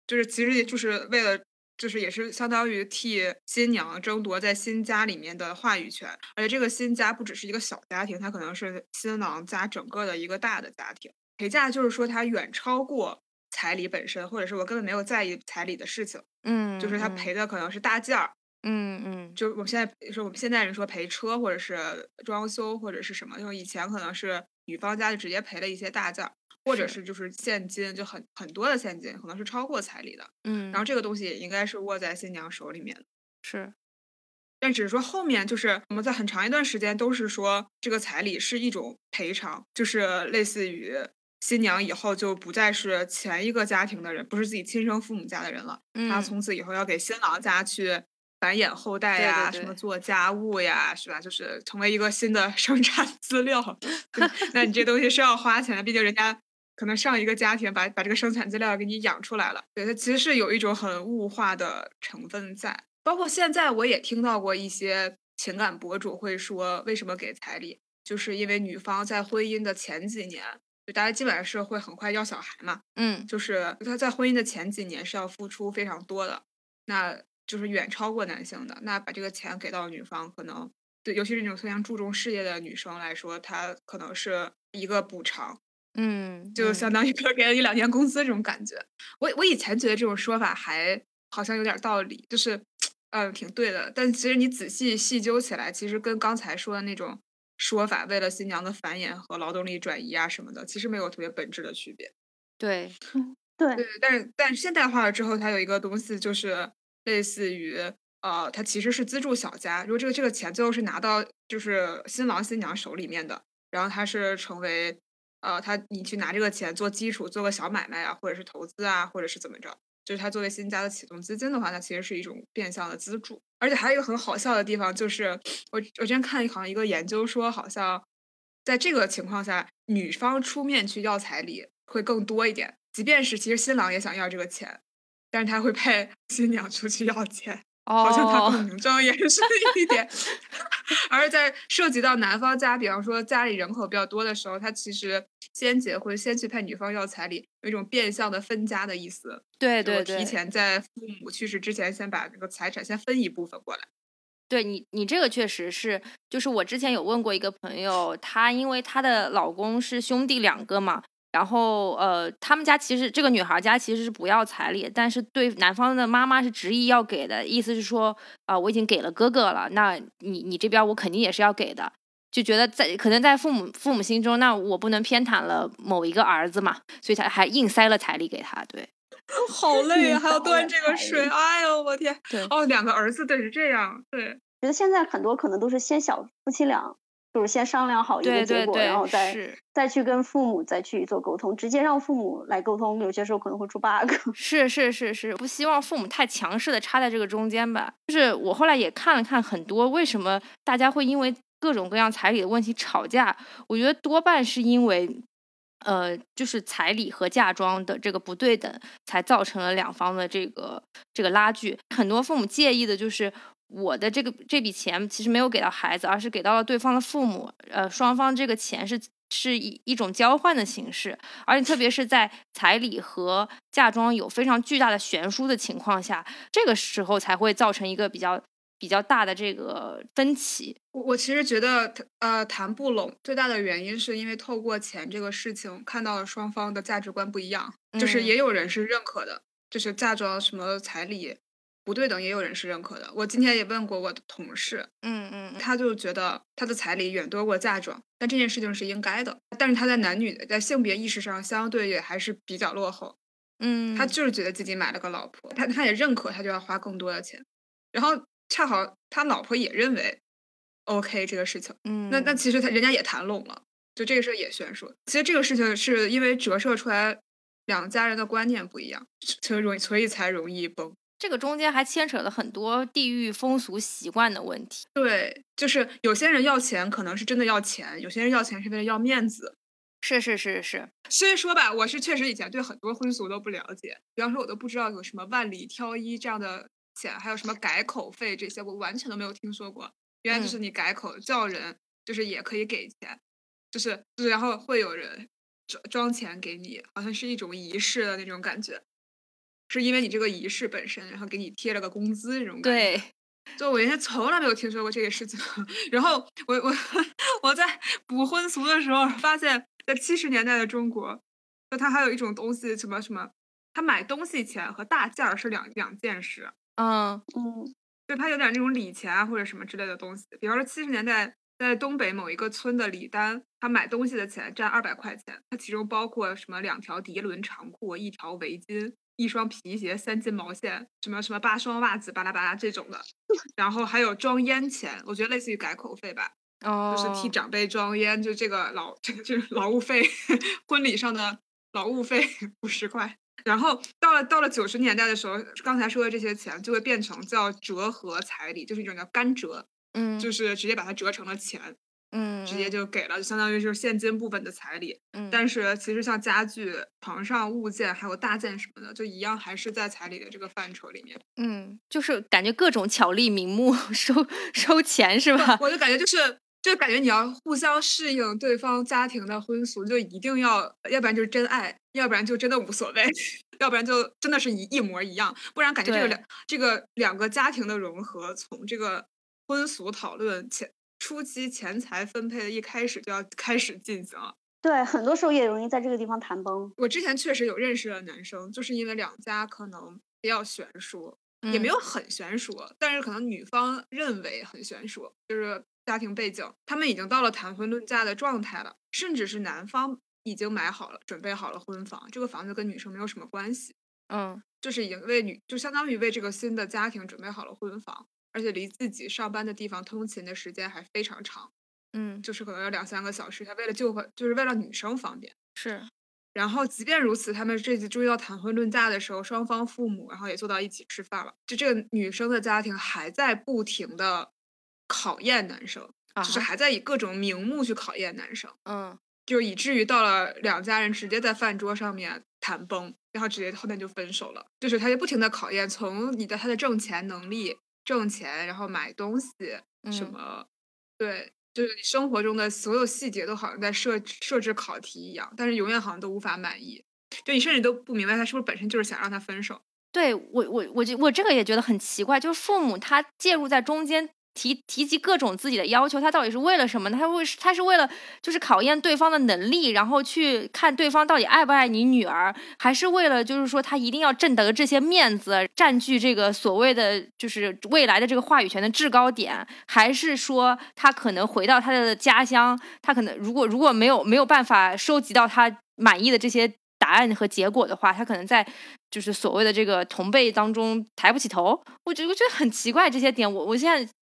就是其实也就是为了，就是也是相当于替新娘争夺在新家里面的话语权，而且这个新家不只是一个小家庭，它可能是新郎家整个的一个大的家庭。陪嫁就是说它远超过彩礼本身，或者是我根本没有在意彩礼的事情，嗯，就是他赔的可能是大件儿。嗯嗯，就是我们现在说，我们现在人说陪车或者是装修或者是什么，因为以前可能是女方家就直接陪了一些大件儿，或者是就是现金，就很很多的现金，可能是超过彩礼的。嗯，然后这个东西也应该是握在新娘手里面的。是，但只是说后面就是我们在很长一段时间都是说这个彩礼是一种赔偿，就是类似于新娘以后就不再是前一个家庭的人，不是自己亲生父母家的人了，她嗯从此以后要给新郎家去繁衍后代呀，对什么做家务呀，是吧？就是成为一个新的生产资料。那你这东西是要花钱的，毕竟人家可能上一个家庭把把这个生产资料给你养出来了。对，它其实是有一种很物化的成分在。包括现在我也听到过一些情感博主会说，为什么给彩礼，就是因为女方在婚姻的前几年，就大家基本上是会很快要小孩嘛，嗯就是她在婚姻的前几年是要付出非常多的，那就是远超过男性的。那把这个钱给到女方，可能对，尤其是那种非常注重事业的女生来说，她可能是一个补偿，嗯，就相当于给给了一两年工资这种感觉。我我以前觉得这种说法还好像有点道理，就是嗯挺对的。但其实你仔细细究起来，其实跟刚才说的那种说法，为了新娘的繁衍和劳动力转移啊什么的，其实没有特别本质的区别。对，对对，但是但是现代化了之后，它有一个东西就是类似于呃，它其实是资助小家。如果这个这个钱最后是拿到就是新郎新娘手里面的，然后它是成为呃，他你去拿这个钱做基础，做个小买卖啊，或者是投资啊，或者是怎么着，就是他作为新家的启动资金的话，那其实是一种变相的资助。而且还有一个很好笑的地方，就是我我之前看好像一个研究说，好像在这个情况下，女方出面去要彩礼会更多一点。即便是其实新郎也想要这个钱，但是他会 派新娘出去要钱，好像他更哦，名正言顺一点。而在涉及到男方家，比方说家里人口比较多的时候，他其实先结婚，先去派女方要彩礼，有一种变相的分家的意思。对对对，提前在父母去世之前，先把那个财产先分一部分过来。对你，你这个确实是，就是我之前有问过一个朋友，她因为她的老公是兄弟两个嘛，然后呃，他们家其实这个女孩家其实是不要彩礼，但是对男方的妈妈是执意要给的，意思是说啊、我已经给了哥哥了，那你你这边我肯定也是要给的，就觉得在可能在父母父母心中，那我不能偏袒了某一个儿子嘛，所以他还硬塞了彩礼给他，对。好累啊，还要早端这个水，礼哎呦我天！对。哦，两个儿子得是这样，对，觉得现在很多可能都是先小夫妻俩，就是先商量好一对个结果，对对然后再。再去跟父母再去做沟通，直接让父母来沟通，有些时候可能会出 bug。是是是是，不希望父母太强势的插在这个中间吧。就是我后来也看了看很多，为什么大家会因为各种各样彩礼的问题吵架？我觉得多半是因为，呃，就是彩礼和嫁妆的这个不对等，才造成了两方的这个这个拉锯。很多父母介意的就是。我的这个这笔钱其实没有给到孩子，而是给到了对方的父母。呃，双方这个钱是是以一种交换的形式，而且特别是在彩礼和嫁妆有非常巨大的悬殊的情况下，这个时候才会造成一个比较比较大的这个分歧。我我其实觉得，呃，谈不拢最大的原因是因为透过钱这个事情，看到了双方的价值观不一样。就是嗯也有人是认可的，就是嫁妆什么彩礼不对等，也有人是认可的。我今天也问过我的同事，嗯嗯他就觉得他的彩礼远多过嫁妆，但这件事情是应该的。但是他在男女在性别意识上相对也还是比较落后。嗯，他就是觉得自己买了个老婆，他他也认可他就要花更多的钱，然后恰好他老婆也认为 OK 这个事情，嗯那那其实他人家也谈拢了，就这个事儿也悬殊。其实这个事情是因为折射出来两家人的观念不一样，所以容易所以才容易崩。这个中间还牵扯了很多地域风俗习惯的问题。对，就是有些人要钱可能是真的要钱，有些人要钱是为了要面子。是是是是，所以说吧，我是确实以前对很多婚俗都不了解，比方说我都不知道有什么万里挑一这样的钱，还有什么改口费这些，我完全都没有听说过。原来就嗯是你改口叫人，就是也可以给钱，就是就是，然后会有人装装钱给你，好像是一种仪式的那种感觉，是因为你这个仪式本身，然后给你贴了个工资这种感觉。对，就我原先从来没有听说过这个事情，然后我我我在补婚俗的时候发现，在七十年代的中国，就它还有一种东西，什么什么，他买东西钱和大件儿是两两件事，嗯嗯就它有点那种礼钱啊或者什么之类的东西。比方说七十年代在东北某一个村的礼单，他买东西的钱占二百块钱，它其中包括什么两条涤纶长裤、一条围巾。一双皮鞋、三斤毛线，什么什么八双袜子，巴拉巴拉这种的，然后还有装烟钱，我觉得类似于改口费吧，哦，就是替长辈装烟，就这个劳 这个就是劳务费，婚礼上的劳务费五十块。然后到了到了九十年代的时候，刚才说的这些钱就会变成叫折合彩礼，就是一种叫干折，嗯。就是直接把它折成了钱，嗯直接就给了，就相当于就是现金部分的彩礼。嗯但是其实像家具、床上物件还有大件什么的，就一样还是在彩礼的这个范畴里面。嗯，就是感觉各种巧立名目 收收钱是吧？我就感觉就是，就感觉你要互相适应对方家庭的婚俗，就一定要，要不然就是真爱，要不然就真的无所谓，要不然就真的是一一模一样，不然感觉这个两这个两个家庭的融合，从这个婚俗讨论前初期钱财分配的一开始就要开始进行了。对，很多时候也容易在这个地方谈崩。我之前确实有认识的男生，就是因为两家可能比较悬殊，也没嗯有很悬殊，但是可能女方认为很悬殊，就是家庭背景，他们已经到了谈婚论嫁的状态了，甚至是男方已经买好了、准备好了婚房，这个房子跟女生没有什么关系，嗯就是已经为女，就相当于为这个新的家庭准备好了婚房，而且离自己上班的地方通勤的时间还非常长，嗯就是可能有两三个小时，他为了就婚，就是为了女生方便。是然后，即便如此，他们这次终于要谈婚论嫁的时候，双方父母然后也坐到一起吃饭了。就这个女生的家庭还在不停的考验男生，啊就是还在以各种名目去考验男生，嗯就以至于到了两家人直接在饭桌上面谈崩，然后直接后面就分手了。就是他就不停的考验，从你的他的挣钱能力、挣钱，然后买东西什嗯么，对，就是你生活中的所有细节都好像在设设置考题一样，但是永远好像都无法满意。就你甚至都不明白他是不是本身就是想让他分手。对我我我这我这个也觉得很奇怪，就是父母他介入在中间。提提及各种自己的要求，他到底是为了什么呢？他为他是为了就是考验对方的能力，然后去看对方到底爱不爱你女儿，还是为了就是说他一定要挣得这些面子，占据这个所谓的就是未来的这个话语权的制高点，还是说他可能回到他的家乡，他可能如果如果没有没有办法收集到他满意的这些答案和结果的话，他可能在就是所谓的这个同辈当中抬不起头。我觉得我觉得很奇怪这些点，我我现在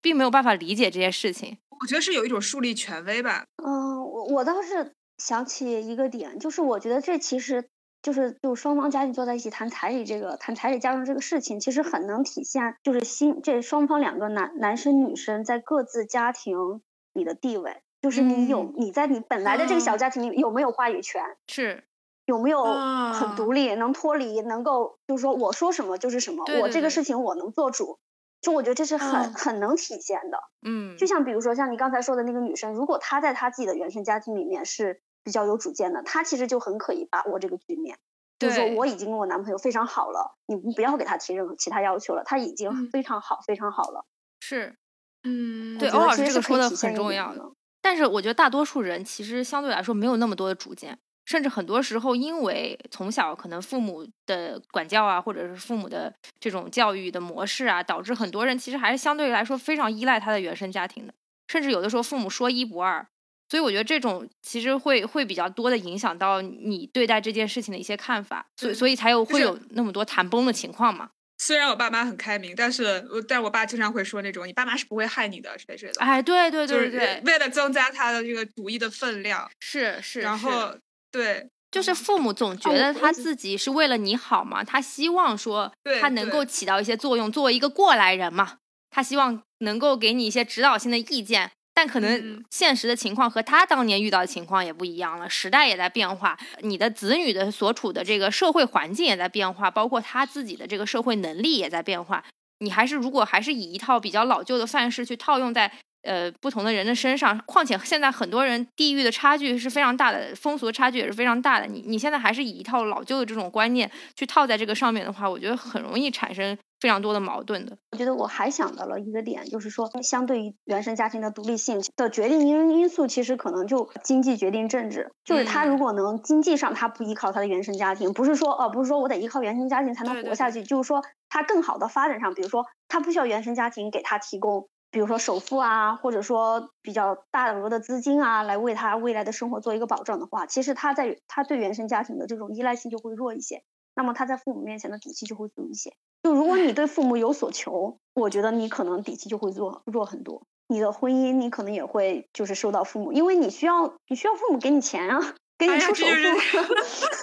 并没有办法理解这些事情。我觉得是有一种树立权威吧。嗯，我我倒是想起一个点，就是我觉得这其实就是就双方家庭坐在一起谈彩礼这个谈彩礼嫁妆这个事情，其实很能体现就是新这双方两个男男生女生在各自家庭里的地位，就是你有、嗯你在你本来的这个小哦家庭里有没有话语权，是，有没有啊很独立，能脱离，能够就是说我说什么就是什么，我这个事情我能做主，就我觉得这是很、嗯很能体现的。嗯，就像比如说像你刚才说的那个女生，如果她在她自己的原生家庭里面是比较有主见的，她其实就很可以把握这个局面。就是说我已经跟我男朋友非常好了，你不要给他提任何其他要求了，他已经嗯非常好、非常好了。是。嗯，对我觉得欧老师这个说的很重要点的。但是我觉得大多数人其实相对来说没有那么多的主见，甚至很多时候因为从小可能父母的管教啊，或者是父母的这种教育的模式啊，导致很多人其实还是相对来说非常依赖他的原生家庭的，甚至有的时候父母说一不二。所以我觉得这种其实会会比较多的影响到你对待这件事情的一些看法，所以所以才有会有那么多谈崩的情况嘛。虽然我爸妈很开明，但是我但是我爸经常会说那种你爸妈是不会害你的之类之类的，哎，对对就是对对对，为了增加他的这个主义的分量，是是，是然后对就是父母总觉哦得他自己是为了你好嘛，他希望说他能够起到一些作用，作为一个过来人嘛，他希望能够给你一些指导性的意见。但可能嗯现实的情况和他当年遇到的情况也不一样了，时代也在变化，你的子女的所处的这个社会环境也在变化，包括他自己的这个社会能力也在变化。你还是如果还是以一套比较老旧的范式去套用在呃不同的人的身上。况且现在很多人地域的差距是非常大的，风俗的差距也是非常大的。你你现在还是以一套老旧的这种观念去套在这个上面的话，我觉得很容易产生非常多的矛盾的。我觉得我还想到了一个点，就是说，相对于原生家庭的独立性的决定因因素，其实可能就经济决定政治。就是他如果能经济上他不依靠他的原生家庭，不是说呃不是说我得依靠原生家庭才能活下去，就是说他更好的发展上，比如说他不需要原生家庭给他提供，比如说首付啊，或者说比较大额的资金啊，来为他未来的生活做一个保障的话，其实他在他对原生家庭的这种依赖性就会弱一些，那么他在父母面前的底气就会足一些。就如果你对父母有所求，我觉得你可能底气就会弱弱很多。你的婚姻，你可能也会就是受到父母，因为你需要你需要父母给你钱啊，给你出首付。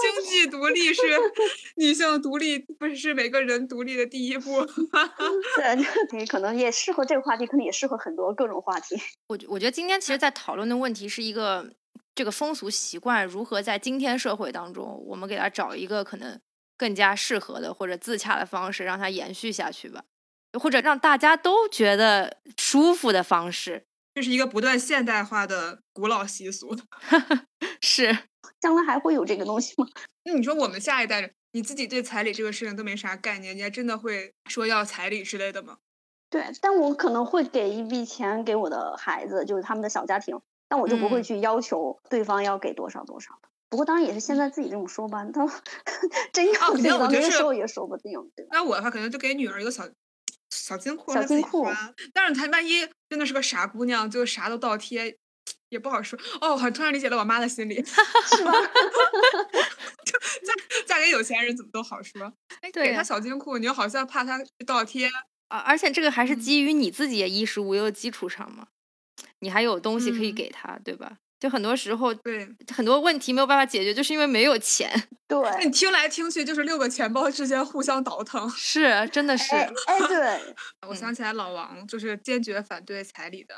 经济独立是女性独立，不是每个人独立的第一步。对，可能也适合这个话题，可能也适合很多各种话题。我我觉得今天其实，在讨论的问题是一个这个风俗习惯如何在今天社会当中，我们给他找一个可能更加适合的或者自洽的方式，让它延续下去吧，或者让大家都觉得舒服的方式。这是一个不断现代化的古老习俗。是。将来还会有这个东西吗？那你说我们下一代人，你自己对彩礼这个事情都没啥概念，你还真的会说要彩礼之类的吗？对，但我可能会给一笔钱给我的孩子，就是他们的小家庭，但我就不会去要求对方要给多少多少的。不过当然也是现在自己这么说吧，他真要给到那个时候也说不定。那我的话可能就给女儿一个小小金库，小金库。但是她万一真的是个傻姑娘，就啥都倒贴。也不好说哦，我突然理解了我妈的心理，是吧？嫁嫁给有钱人怎么都好说，哎，给他小金库，你又好像怕他倒贴啊，而且这个还是基于你自己也衣食无忧的基础上嘛，你还有东西可以给他，对吧？就很多时候，对很多问题没有办法解决，就是因为没有钱。对，你听来听去就是六个钱包之间互相倒腾，是，真的是。哎，对，我想起来老王就是坚决反对彩礼的。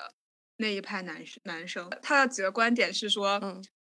那一派男生男生，他的几个观点是说，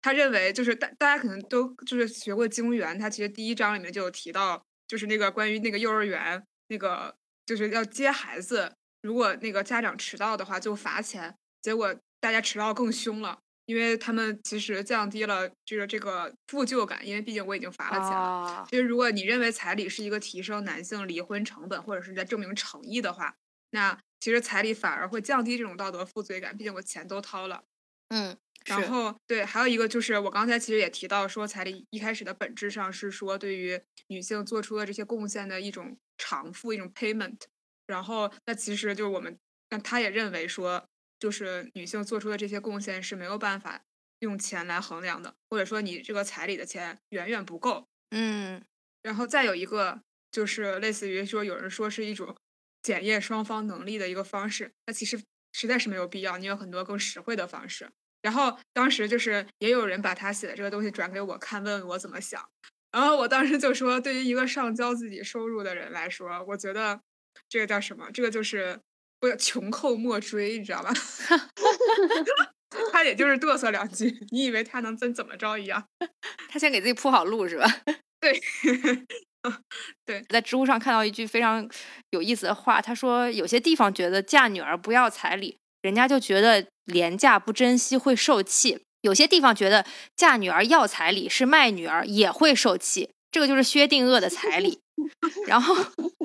他认为就是大大家可能都就是学过经元，他其实第一章里面就有提到，就是那个关于那个幼儿园那个就是要接孩子，如果那个家长迟到的话就罚钱，结果大家迟到更凶了，因为他们其实降低了就是这个负疚感，因为毕竟我已经罚了钱了。其实如果你认为彩礼是一个提升男性离婚成本或者是在证明诚意的话，那。其实彩礼反而会降低这种道德负罪感，毕竟我钱都掏了。嗯，然后对，还有一个就是我刚才其实也提到说，彩礼一开始的本质上是说对于女性做出的这些贡献的一种偿付，一种 payment。然后那其实就是我们，那他也认为说，就是女性做出的这些贡献是没有办法用钱来衡量的，或者说你这个彩礼的钱远远不够。嗯，然后再有一个就是类似于说，有人说是一种。检验双方能力的一个方式，那其实实在是没有必要。你有很多更实惠的方式。然后当时就是也有人把他写的这个东西转给我看，问我怎么想。然后我当时就说，对于一个上交自己收入的人来说，我觉得这个叫什么？这个就是不穷寇莫追，你知道吧？他也就是嘚瑟两句，你以为他能真怎么着一样？他先给自己铺好路是吧？对。对，在知乎上看到一句非常有意思的话，他说有些地方觉得嫁女儿不要彩礼，人家就觉得廉价不珍惜会受气；有些地方觉得嫁女儿要彩礼是卖女儿也会受气，这个就是薛定谔的彩礼。然后，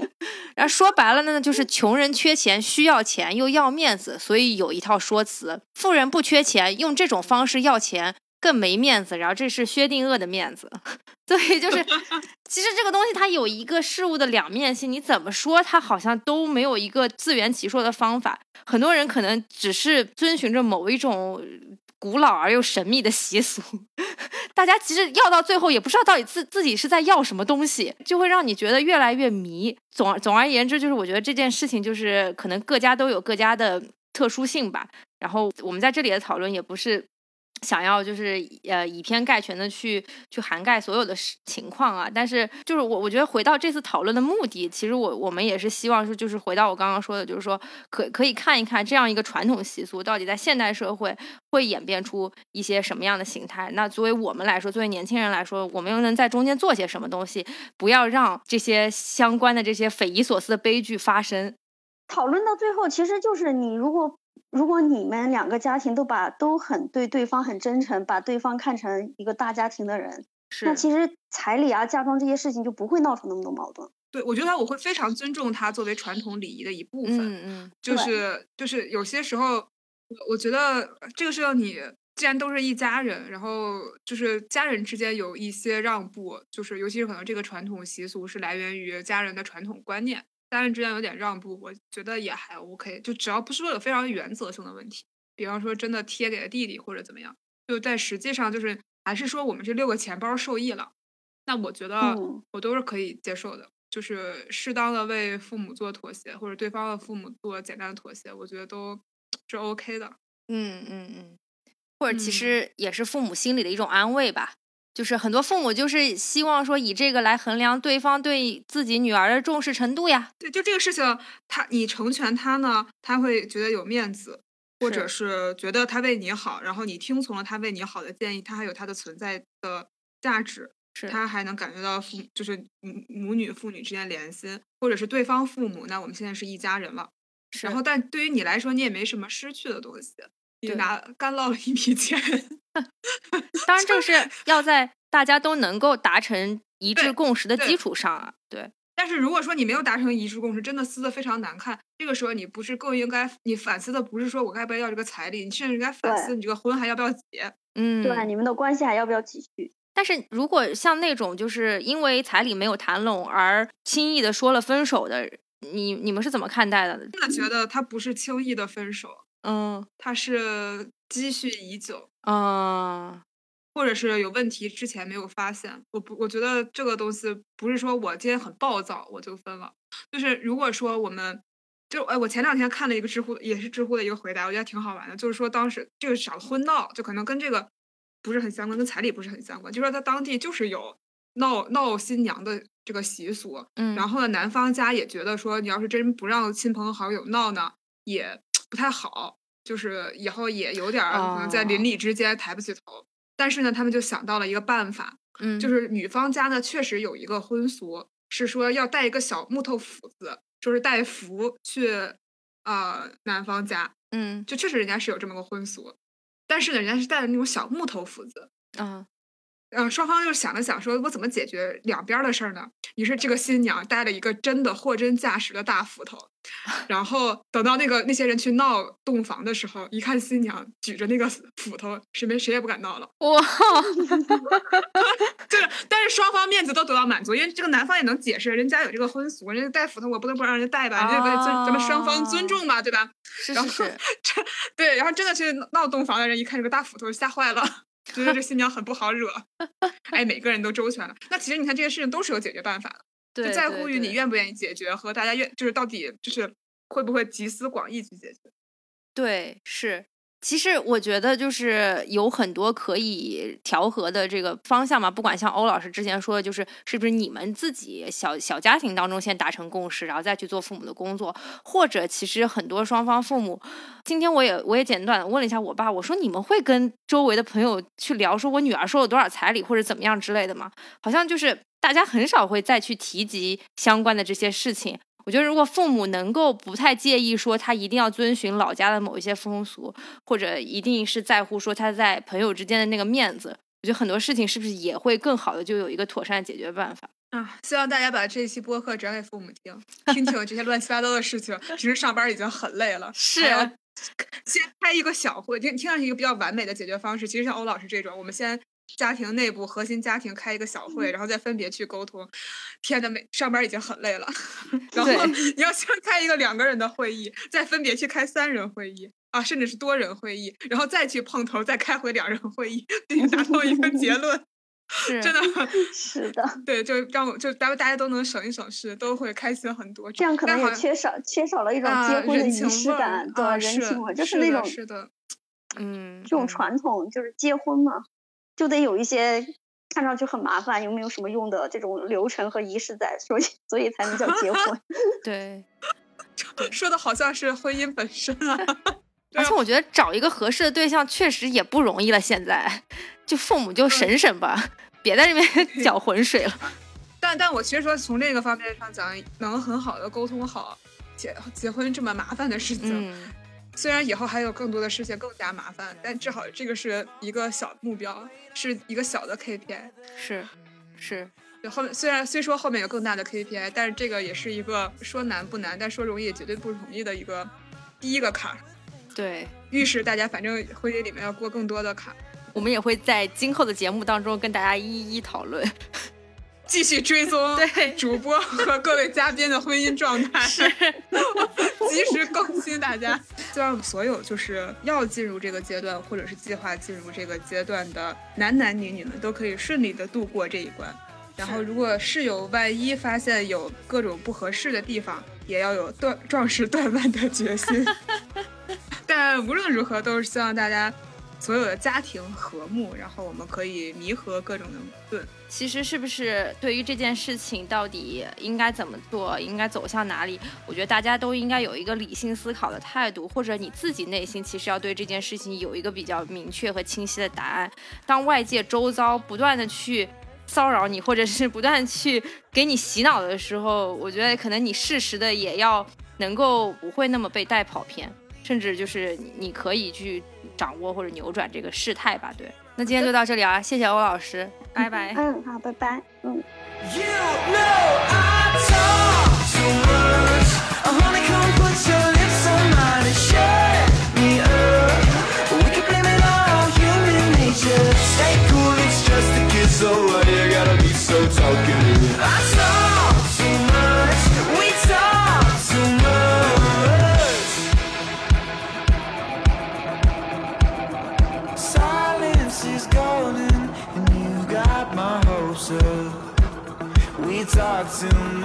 然后说白了呢，就是穷人缺钱需要钱又要面子，所以有一套说辞；富人不缺钱，用这种方式要钱。更没面子，然后这是薛定谔的面子，所以就是，其实这个东西它有一个事物的两面性，你怎么说它好像都没有一个自圆其说的方法。很多人可能只是遵循着某一种古老而又神秘的习俗，大家其实要到最后也不知道到底自自己是在要什么东西，就会让你觉得越来越迷。总总而言之，就是我觉得这件事情就是可能各家都有各家的特殊性吧。然后我们在这里的讨论也不是。想要就是呃以偏概全的去去涵盖所有的情况啊，但是就是我我觉得回到这次讨论的目的，其实我我们也是希望说就是回到我刚刚说的，就是说可可以看一看这样一个传统习俗到底在现代社会会演变出一些什么样的形态。那作为我们来说，作为年轻人来说，我们又能在中间做些什么东西，不要让这些相关的这些匪夷所思的悲剧发生。讨论到最后，其实就是你如果。如果你们两个家庭都把都很对对方很真诚，把对方看成一个大家庭的人，那其实彩礼啊、嫁妆这些事情就不会闹出那么多矛盾。对我觉得我会非常尊重它作为传统礼仪的一部分。嗯嗯就是就是有些时候，我我觉得这个是要你既然都是一家人，然后就是家人之间有一些让步，就是尤其是可能这个传统习俗是来源于家人的传统观念，家人之间有点让步，我觉得也还 OK，就只要不是为了非常原则性的问题，比方说真的贴给了弟弟或者怎么样，就在实际上就是还是说我们这六个钱包受益了，那我觉得嗯我都是可以接受的。就是适当的为父母做妥协，或者对方的父母做简单的妥协，我觉得都 是 OK 的。嗯嗯嗯，或者其嗯实也是父母心里的一种安慰吧。就是很多父母就是希望说以这个来衡量对方对自己女儿的重视程度呀。对，就这个事情，他你成全他呢，他会觉得有面子，或者是觉得他为你好，然后你听从了他为你好的建议，他还有他的存在的价值，是他还能感觉到父就是母母女父女之间连心，或者是对方父母，那我们现在是一家人了。是然后，但对于你来说，你也没什么失去的东西，你对拿干捞了一笔钱。当然这个是要在大家都能够达成一致共识的基础上啊。对，但是如果说你没有达成一致共识，真的撕的非常难看，这个时候你不是更应该你反思的不是说我该不该要这个彩礼，你甚至应该反思你这个婚还要不要结。嗯，对，你们的关系还要不要继续？但是如果像那种就是因为彩礼没有谈拢而轻易的说了分手的，你你们是怎么看待的？真的觉得他不是轻易的分手，嗯他是积蓄已久，啊，或者是有问题之前没有发现。我不，我觉得这个东西不是说我今天很暴躁我就分了，就是如果说我们。就哎，我前两天看了一个知乎，也是知乎的一个回答，我觉得挺好玩的。就是说当时这个小婚闹，就可能跟这个不是很相关，跟彩礼不是很相关。就说他当地就是有闹闹新娘的这个习俗，嗯，然后呢，男方家也觉得说，你要是真不让亲朋好友闹呢，也不太好，就是以后也有点儿可能在邻哦。里之间抬不起头。但是呢，他们就想到了一个办法，嗯。就是女方家呢确实有一个婚俗，是说要带一个小木头斧子，就是带符去呃男方家，嗯。就确实人家是有这么个婚俗，但是呢，人家是带着那种小木头斧子，啊嗯，双方就想了想，说我怎么解决两边儿的事儿呢？于是这个新娘带了一个真的货真价实的大斧头，然后等到那个那些人去闹洞房的时候，一看新娘举着那个斧头，谁没谁也不敢闹了。哇，就是，但是双方面子都得到满足，因为这个男方也能解释，人家有这个婚俗，人家带斧头我不能不让人家带吧，人家为了尊咱们双方尊重嘛，对吧？然后是是是，这对，然后真的去闹洞房的人一看这个大斧头，吓坏了。觉得这新娘很不好惹，哎，每个人都周全了。那其实你看这些事情都是有解决办法的，对，就在乎于你愿不愿意解决和大家愿，就是到底就是会不会集思广益去解决。对，是。其实我觉得就是有很多可以调和的这个方向嘛，不管像欧老师之前说的，就是是不是你们自己小小家庭当中先达成共识，然后再去做父母的工作，或者其实很多双方父母，今天我也我也简短的问了一下我爸，我说你们会跟周围的朋友去聊，说我女儿收了多少彩礼或者怎么样之类的吗？好像就是大家很少会再去提及相关的这些事情。我觉得，如果父母能够不太介意说他一定要遵循老家的某一些风俗，或者一定是在乎说他在朋友之间的那个面子，我觉得很多事情是不是也会更好的就有一个妥善的解决办法？啊，希望大家把这一期播客转给父母听，听听这些乱七八糟的事情。平时上班已经很累了，是先开一个小会，听听上去一个比较完美的解决方式。其实像欧老师这种，我们先家庭内部核心家庭开一个小会，然后再分别去沟通。天呐，每上班已经很累了，然后你要先开一个两个人的会议，再分别去开三人会议啊，甚至是多人会议，然后再去碰头，再开回两人会议，并且达到一个结 论。是真的，是的，对，就让我就咱们大家都能省一省事，都会开心很多。这样可能缺少缺少了一种啊结婚的仪式感，对啊，人是情味，就是的那种是的，嗯，这种嗯传统，就是结婚嘛，就得有一些看上去很麻烦又没有什么用的这种流程和仪式在，所以所以才能叫结婚。对，说的好像是婚姻本身啊。而且我觉得找一个合适的对象确实也不容易了。现在，就父母就省省吧，别在这边搅浑水了。但但我其实说从这个方面上讲，能很好的沟通好结结婚这么麻烦的事情，嗯，虽然以后还有更多的事情更加麻烦，但至少这个是一个小目标，是一个小的 KPI。是，是。后面虽然虽说后面有更大的 KPI，但是这个也是一个说难不难，但说容易也绝对不容易的一个第一个坎。对，预示大家反正婚姻里面要过更多的坎。我们也会在今后的节目当中跟大家一一讨论。继续追踪 对主播和各位嘉宾的婚姻状态，是 及时更新大家。希望所有就是要进入这个阶段，或者是计划进入这个阶段的男男女女们，都可以顺利的度过这一关。然后，如果室友万一发现有各种不合适的地方，也要有断壮士断腕的决心。但无论如何，都是希望大家。所有的家庭和睦，然后我们可以弥合各种的矛盾。其实是不是对于这件事情到底应该怎么做，应该走向哪里？我觉得大家都应该有一个理性思考的态度，或者你自己内心其实要对这件事情有一个比较明确和清晰的答案。当外界周遭不断的去骚扰你，或者是不断去给你洗脑的时候，我觉得可能你适时的也要能够不会那么被带跑偏。甚至就是你可以去掌握或者扭转这个事态吧，对。那今天就到这里啊，谢谢欧老师，拜拜。嗯，好，拜拜。嗯。We talk too till